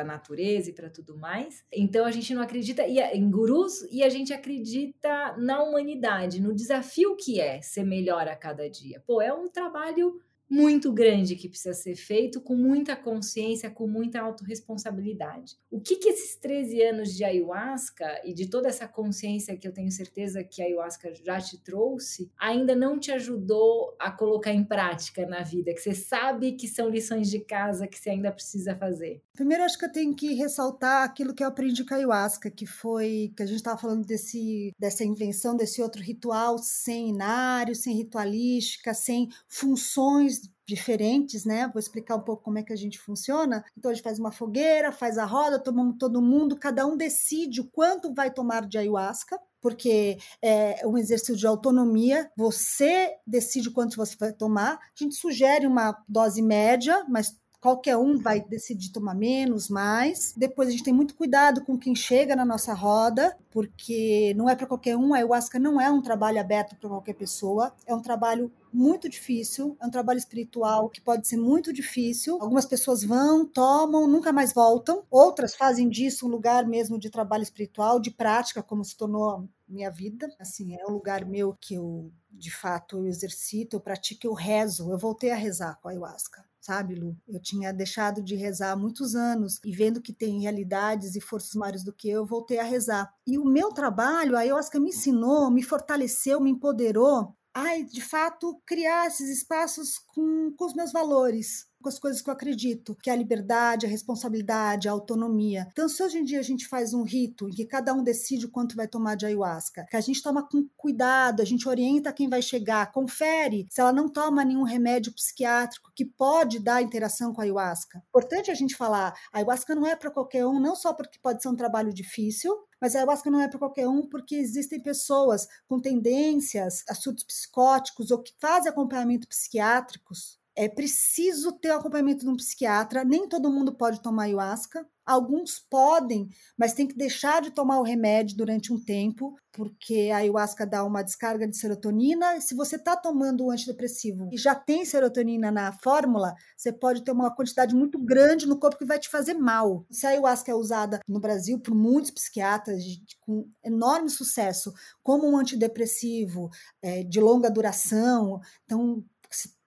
a natureza e para tudo mais. Então a gente não acredita em gurus e a gente acredita na humanidade, no desafio que é ser melhor a cada dia. Pô, é um trabalho muito grande que precisa ser feito com muita consciência, com muita autorresponsabilidade. O que, que esses 13 anos de ayahuasca e de toda essa consciência que eu tenho certeza que a ayahuasca já te trouxe, ainda não te ajudou a colocar em prática na vida, que você sabe que são lições de casa que você ainda precisa fazer? Primeiro, acho que eu tenho que ressaltar aquilo que eu aprendi com a ayahuasca, que foi que a gente estava falando desse, dessa invenção, desse outro ritual sem inário, sem ritualística, sem funções diferentes, né? Vou explicar um pouco como é que a gente funciona. Então a gente faz uma fogueira, faz a roda, tomamos todo mundo, cada um decide o quanto vai tomar de ayahuasca, porque é um exercício de autonomia. Você decide quanto você vai tomar. A gente sugere uma dose média, mas qualquer um vai decidir tomar menos, mais. Depois a gente tem muito cuidado com quem chega na nossa roda, porque não é para qualquer um. A ayahuasca não é um trabalho aberto para qualquer pessoa, é um trabalho muito difícil, é um trabalho espiritual que pode ser muito difícil. Algumas pessoas vão, tomam, nunca mais voltam. Outras fazem disso um lugar mesmo de trabalho espiritual, de prática, como se tornou minha vida. Assim, é um lugar meu que eu, de fato, eu exercito, eu pratico, eu rezo. Eu voltei a rezar com a ayahuasca sabe, Lu? Eu tinha deixado de rezar há muitos anos e vendo que tem realidades e forças maiores do que eu, voltei a rezar. E o meu trabalho, a ayahuasca me ensinou, me fortaleceu, me empoderou a, de fato, criar esses espaços com, com os meus valores com as coisas que eu acredito, que é a liberdade, a responsabilidade, a autonomia. Então, se hoje em dia a gente faz um rito em que cada um decide o quanto vai tomar de ayahuasca, que a gente toma com cuidado, a gente orienta quem vai chegar, confere se ela não toma nenhum remédio psiquiátrico que pode dar interação com a ayahuasca. Importante a gente falar, a ayahuasca não é para qualquer um, não só porque pode ser um trabalho difícil, mas a ayahuasca não é para qualquer um, porque existem pessoas com tendências a surtos psicóticos ou que fazem acompanhamento psiquiátricos É preciso ter o acompanhamento de um psiquiatra. Nem todo mundo pode tomar ayahuasca. Alguns podem, mas tem que deixar de tomar o remédio durante um tempo, porque a ayahuasca dá uma descarga de serotonina. Se você está tomando um antidepressivo e já tem serotonina na fórmula, você pode ter uma quantidade muito grande no corpo que vai te fazer mal. Se a ayahuasca é usada no Brasil por muitos psiquiatras com enorme sucesso como um antidepressivo é, de longa duração, então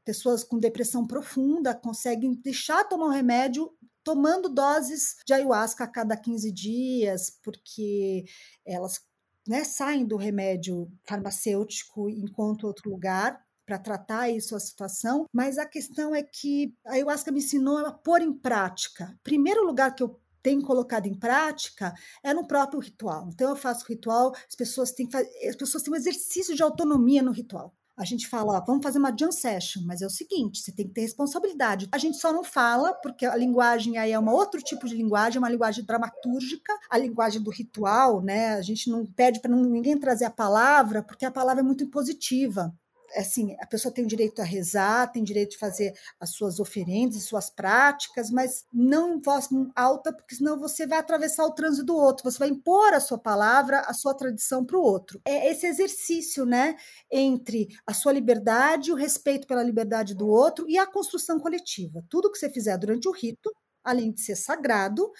pessoas com depressão profunda conseguem deixar tomar o remédio tomando doses de ayahuasca a cada 15 dias, porque elas né, saem do remédio farmacêutico e encontram outro lugar para tratar isso a situação, mas a questão é que a ayahuasca me ensinou a pôr em prática. Primeiro lugar que eu tenho colocado em prática é no próprio ritual. Então eu faço ritual, as pessoas têm as pessoas têm um exercício de autonomia no ritual a gente fala, ó, vamos fazer uma jam session, mas é o seguinte, você tem que ter responsabilidade. A gente só não fala, porque a linguagem aí é um outro tipo de linguagem, uma linguagem dramatúrgica, a linguagem do ritual, né? A gente não pede para ninguém trazer a palavra, porque a palavra é muito impositiva assim, a pessoa tem direito a rezar, tem direito de fazer as suas oferendas, as suas práticas, mas não em voz alta, porque senão você vai atravessar o trânsito do outro, você vai impor a sua palavra, a sua tradição para o outro. É esse exercício, né, entre a sua liberdade, o respeito pela liberdade do outro e a construção coletiva. Tudo que você fizer durante o rito, além de ser sagrado,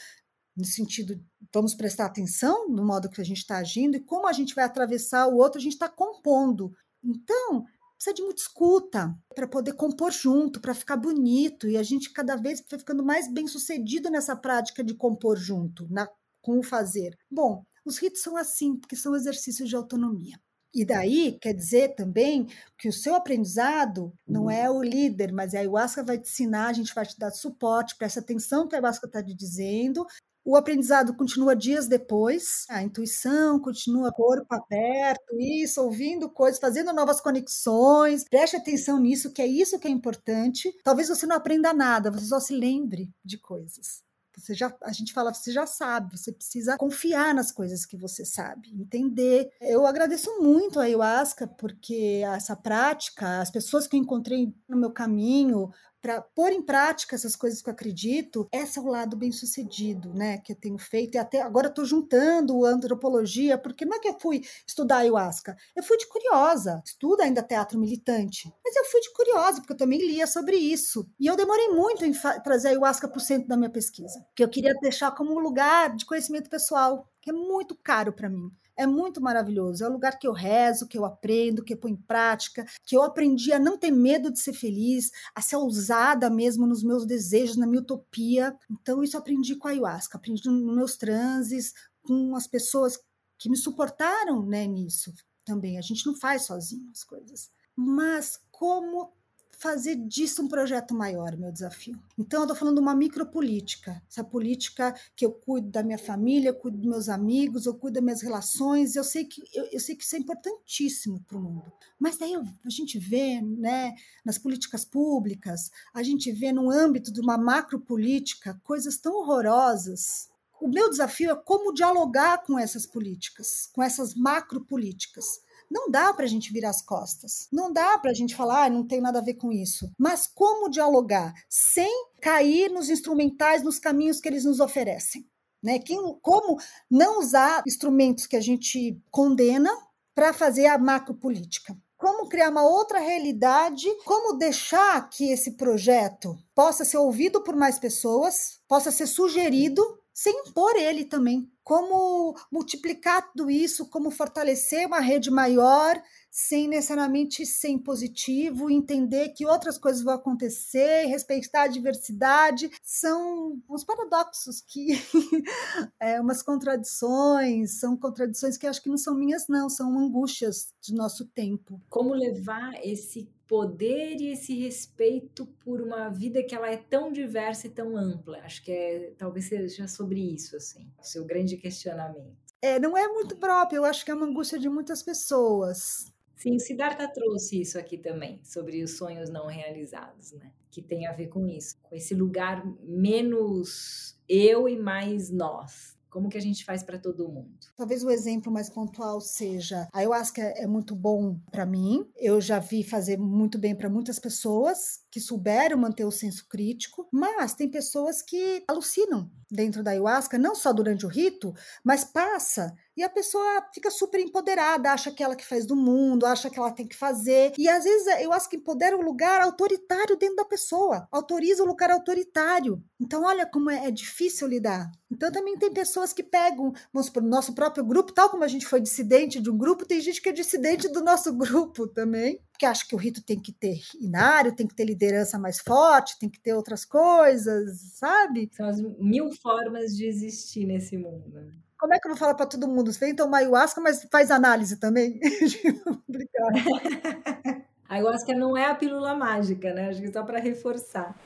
no sentido, vamos prestar atenção no modo que a gente está agindo e como a gente vai atravessar o outro, a gente está compondo. Então, precisa de muita escuta para poder compor junto, para ficar bonito. E a gente cada vez vai ficando mais bem sucedido nessa prática de compor junto, na, com o fazer. Bom, os ritos são assim, porque são exercícios de autonomia. E daí quer dizer também que o seu aprendizado não é o líder, mas a ayahuasca vai te ensinar, a gente vai te dar suporte, presta atenção no que a ayahuasca está te dizendo, o aprendizado continua dias depois, a intuição continua corpo aberto, isso, ouvindo coisas, fazendo novas conexões. Preste atenção nisso, que é isso que é importante. Talvez você não aprenda nada, você só se lembre de coisas. Você já, a gente fala, você já sabe, você precisa confiar nas coisas que você sabe, entender. Eu agradeço muito a ayahuasca, porque essa prática, as pessoas que eu encontrei no meu caminho, para pôr em prática essas coisas que eu acredito, esse é o lado bem sucedido, né, que eu tenho feito, e até agora estou juntando antropologia, porque não é que eu fui estudar ayahuasca, eu fui de curiosa, estudo ainda teatro militante, mas eu fui de curiosa, porque eu também lia sobre isso, e eu demorei muito em trazer a ayahuasca para o centro da minha pesquisa, que eu queria deixar como um lugar de conhecimento pessoal, que é muito caro para mim é muito maravilhoso. É o lugar que eu rezo, que eu aprendo, que eu ponho em prática, que eu aprendi a não ter medo de ser feliz, a ser ousada mesmo nos meus desejos, na minha utopia. Então, isso aprendi com a ayahuasca, aprendi nos meus transes, com as pessoas que me suportaram né, nisso também. A gente não faz sozinho as coisas. Mas como fazer disso um projeto maior, meu desafio. Então, eu estou falando de uma micropolítica, essa política que eu cuido da minha família, eu cuido dos meus amigos, eu cuido das minhas relações, eu sei que, eu, eu sei que isso é importantíssimo para o mundo. Mas daí a gente vê, né, nas políticas públicas, a gente vê no âmbito de uma macropolítica coisas tão horrorosas o meu desafio é como dialogar com essas políticas, com essas macropolíticas. Não dá para a gente virar as costas. Não dá para a gente falar, ah, não tem nada a ver com isso. Mas como dialogar sem cair nos instrumentais, nos caminhos que eles nos oferecem? Né? Quem, como não usar instrumentos que a gente condena para fazer a macropolítica? Como criar uma outra realidade? Como deixar que esse projeto possa ser ouvido por mais pessoas, possa ser sugerido sem impor ele também. Como multiplicar tudo isso, como fortalecer uma rede maior, sem necessariamente ser impositivo, entender que outras coisas vão acontecer, respeitar a diversidade, são uns paradoxos que é umas contradições, são contradições que acho que não são minhas não, são angústias de nosso tempo. Como levar esse poder e esse respeito por uma vida que ela é tão diversa e tão ampla. Acho que é, talvez seja sobre isso, assim, o seu grande questionamento. É, não é muito próprio, eu acho que é uma angústia de muitas pessoas. Sim, o Siddhartha trouxe isso aqui também, sobre os sonhos não realizados, né? Que tem a ver com isso, com esse lugar menos eu e mais nós, como que a gente faz para todo mundo? Talvez o exemplo mais pontual seja a ayahuasca é muito bom para mim. Eu já vi fazer muito bem para muitas pessoas que souberam manter o senso crítico, mas tem pessoas que alucinam dentro da ayahuasca, não só durante o rito, mas passa e a pessoa fica super empoderada, acha que ela que faz do mundo, acha que ela tem que fazer. E às vezes eu acho que empodera o lugar autoritário dentro da pessoa, autoriza o lugar autoritário. Então, olha como é, é difícil lidar. Então, também tem pessoas que pegam, vamos supor, no nosso próprio grupo, tal como a gente foi dissidente de um grupo, tem gente que é dissidente do nosso grupo também, que acha que o rito tem que ter inário, tem que ter liderança mais forte, tem que ter outras coisas, sabe? São as mil formas de existir nesse mundo. Como é que eu vou falar para todo mundo? Você vem tomar ayahuasca, mas faz análise também? Obrigada. a ayahuasca não é a pílula mágica, né? Acho que só para reforçar.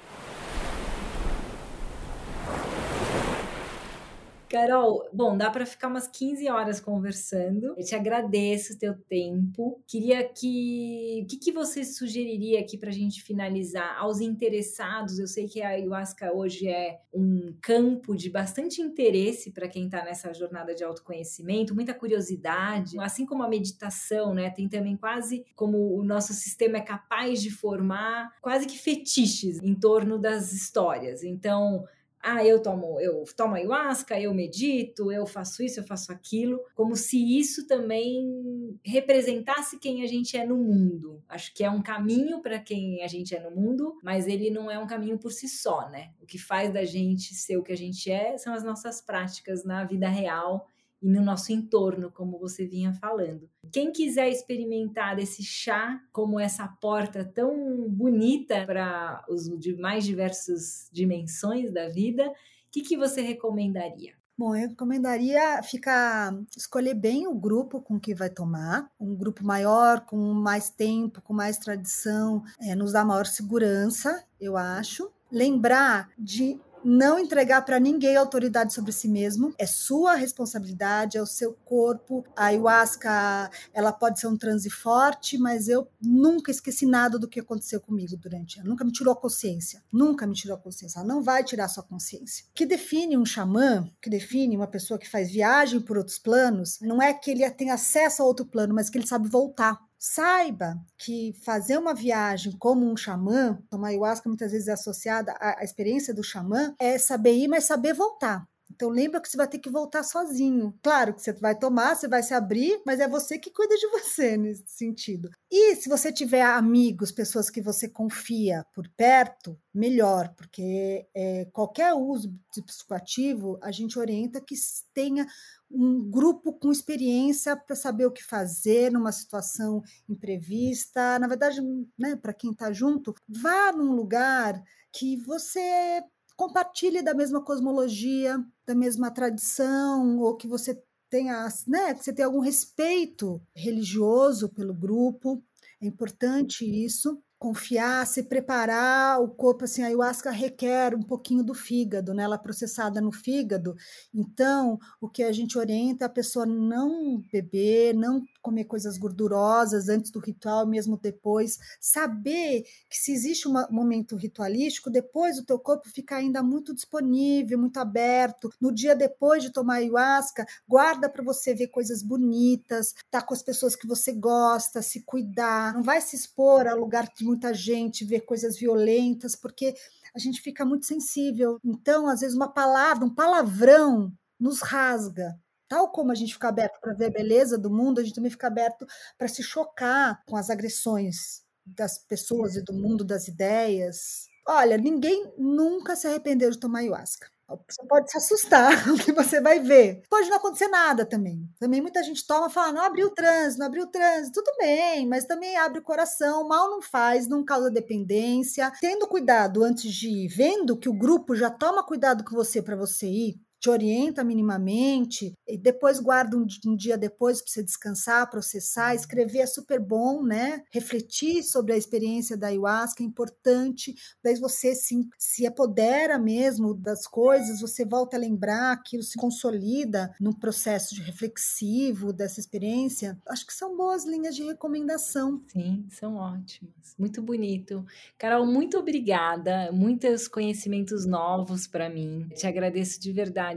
Carol, bom, dá para ficar umas 15 horas conversando. Eu te agradeço o teu tempo. Queria que. O que, que você sugeriria aqui para a gente finalizar? Aos interessados, eu sei que a ayahuasca hoje é um campo de bastante interesse para quem está nessa jornada de autoconhecimento, muita curiosidade. Assim como a meditação, né? Tem também quase como o nosso sistema é capaz de formar quase que fetiches em torno das histórias. Então, ah, eu tomo, eu tomo ayahuasca, eu medito, eu faço isso, eu faço aquilo, como se isso também representasse quem a gente é no mundo. Acho que é um caminho para quem a gente é no mundo, mas ele não é um caminho por si só, né? O que faz da gente ser o que a gente é são as nossas práticas na vida real e no nosso entorno, como você vinha falando. Quem quiser experimentar esse chá como essa porta tão bonita para os mais diversas dimensões da vida, o que, que você recomendaria? Bom, eu recomendaria ficar escolher bem o grupo com que vai tomar, um grupo maior, com mais tempo, com mais tradição, é, nos dá maior segurança, eu acho. Lembrar de não entregar para ninguém autoridade sobre si mesmo. É sua responsabilidade, é o seu corpo. A ayahuasca, ela pode ser um transe forte, mas eu nunca esqueci nada do que aconteceu comigo durante. Ela nunca me tirou a consciência. Nunca me tirou a consciência. Ela não vai tirar a sua consciência. O que define um xamã, que define uma pessoa que faz viagem por outros planos, não é que ele tem acesso a outro plano, mas que ele sabe voltar. Saiba que fazer uma viagem como um xamã, tomar ayahuasca muitas vezes é associada à, à experiência do xamã, é saber ir, mas saber voltar. Então lembra que você vai ter que voltar sozinho. Claro que você vai tomar, você vai se abrir, mas é você que cuida de você nesse sentido. E se você tiver amigos, pessoas que você confia por perto, melhor, porque é, qualquer uso de psicoativo a gente orienta que tenha um grupo com experiência para saber o que fazer numa situação imprevista. Na verdade, né, para quem está junto, vá num lugar que você compartilhe da mesma cosmologia, da mesma tradição, ou que você tenha, né, que você tenha algum respeito religioso pelo grupo. É importante isso confiar, se preparar, o corpo, assim, a ayahuasca requer um pouquinho do fígado, né? Ela é processada no fígado. Então, o que a gente orienta é a pessoa não beber, não comer coisas gordurosas antes do ritual, mesmo depois. Saber que se existe um momento ritualístico, depois o teu corpo fica ainda muito disponível, muito aberto. No dia depois de tomar ayahuasca, guarda para você ver coisas bonitas, tá com as pessoas que você gosta, se cuidar. Não vai se expor a lugar de muita gente, ver coisas violentas, porque a gente fica muito sensível. Então, às vezes, uma palavra, um palavrão nos rasga. Tal como a gente fica aberto para ver a beleza do mundo, a gente também fica aberto para se chocar com as agressões das pessoas e do mundo das ideias. Olha, ninguém nunca se arrependeu de tomar ayahuasca. Você pode se assustar o que você vai ver. Pode não acontecer nada também. Também muita gente toma e fala: não abriu o trânsito, não abriu o trânsito. Tudo bem, mas também abre o coração. Mal não faz, não causa dependência. Tendo cuidado antes de ir, vendo que o grupo já toma cuidado com você para você ir, te orienta minimamente, e depois guarda um, um dia depois para você descansar, processar, escrever é super bom, né? Refletir sobre a experiência da ayahuasca é importante, daí você se, se apodera mesmo das coisas, você volta a lembrar, aquilo se consolida num processo de reflexivo dessa experiência. Acho que são boas linhas de recomendação. Sim, são ótimas. Muito bonito. Carol, muito obrigada. Muitos conhecimentos novos para mim. Te agradeço de verdade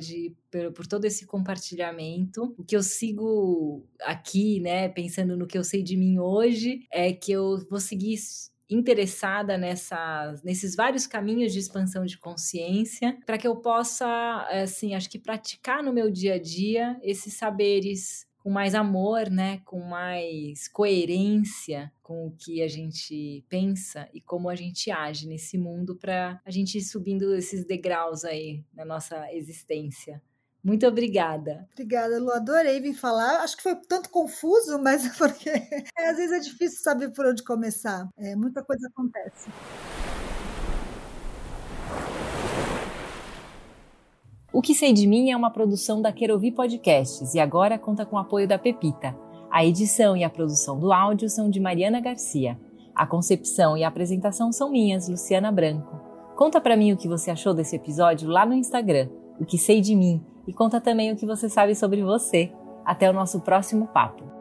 por, por, todo esse compartilhamento. O que eu sigo aqui, né, pensando no que eu sei de mim hoje, é que eu vou seguir interessada nessas, nesses vários caminhos de expansão de consciência, para que eu possa, assim, acho que praticar no meu dia a dia esses saberes com mais amor, né, com mais coerência com o que a gente pensa e como a gente age nesse mundo para a gente ir subindo esses degraus aí na nossa existência. Muito obrigada. Obrigada, Lu. Adorei vir falar. Acho que foi tanto confuso, mas porque às vezes é difícil saber por onde começar. É, muita coisa acontece. O que sei de mim é uma produção da Querovi Podcasts e agora conta com o apoio da Pepita. A edição e a produção do áudio são de Mariana Garcia. A concepção e a apresentação são minhas, Luciana Branco. Conta para mim o que você achou desse episódio lá no Instagram, o que sei de mim e conta também o que você sabe sobre você. Até o nosso próximo papo.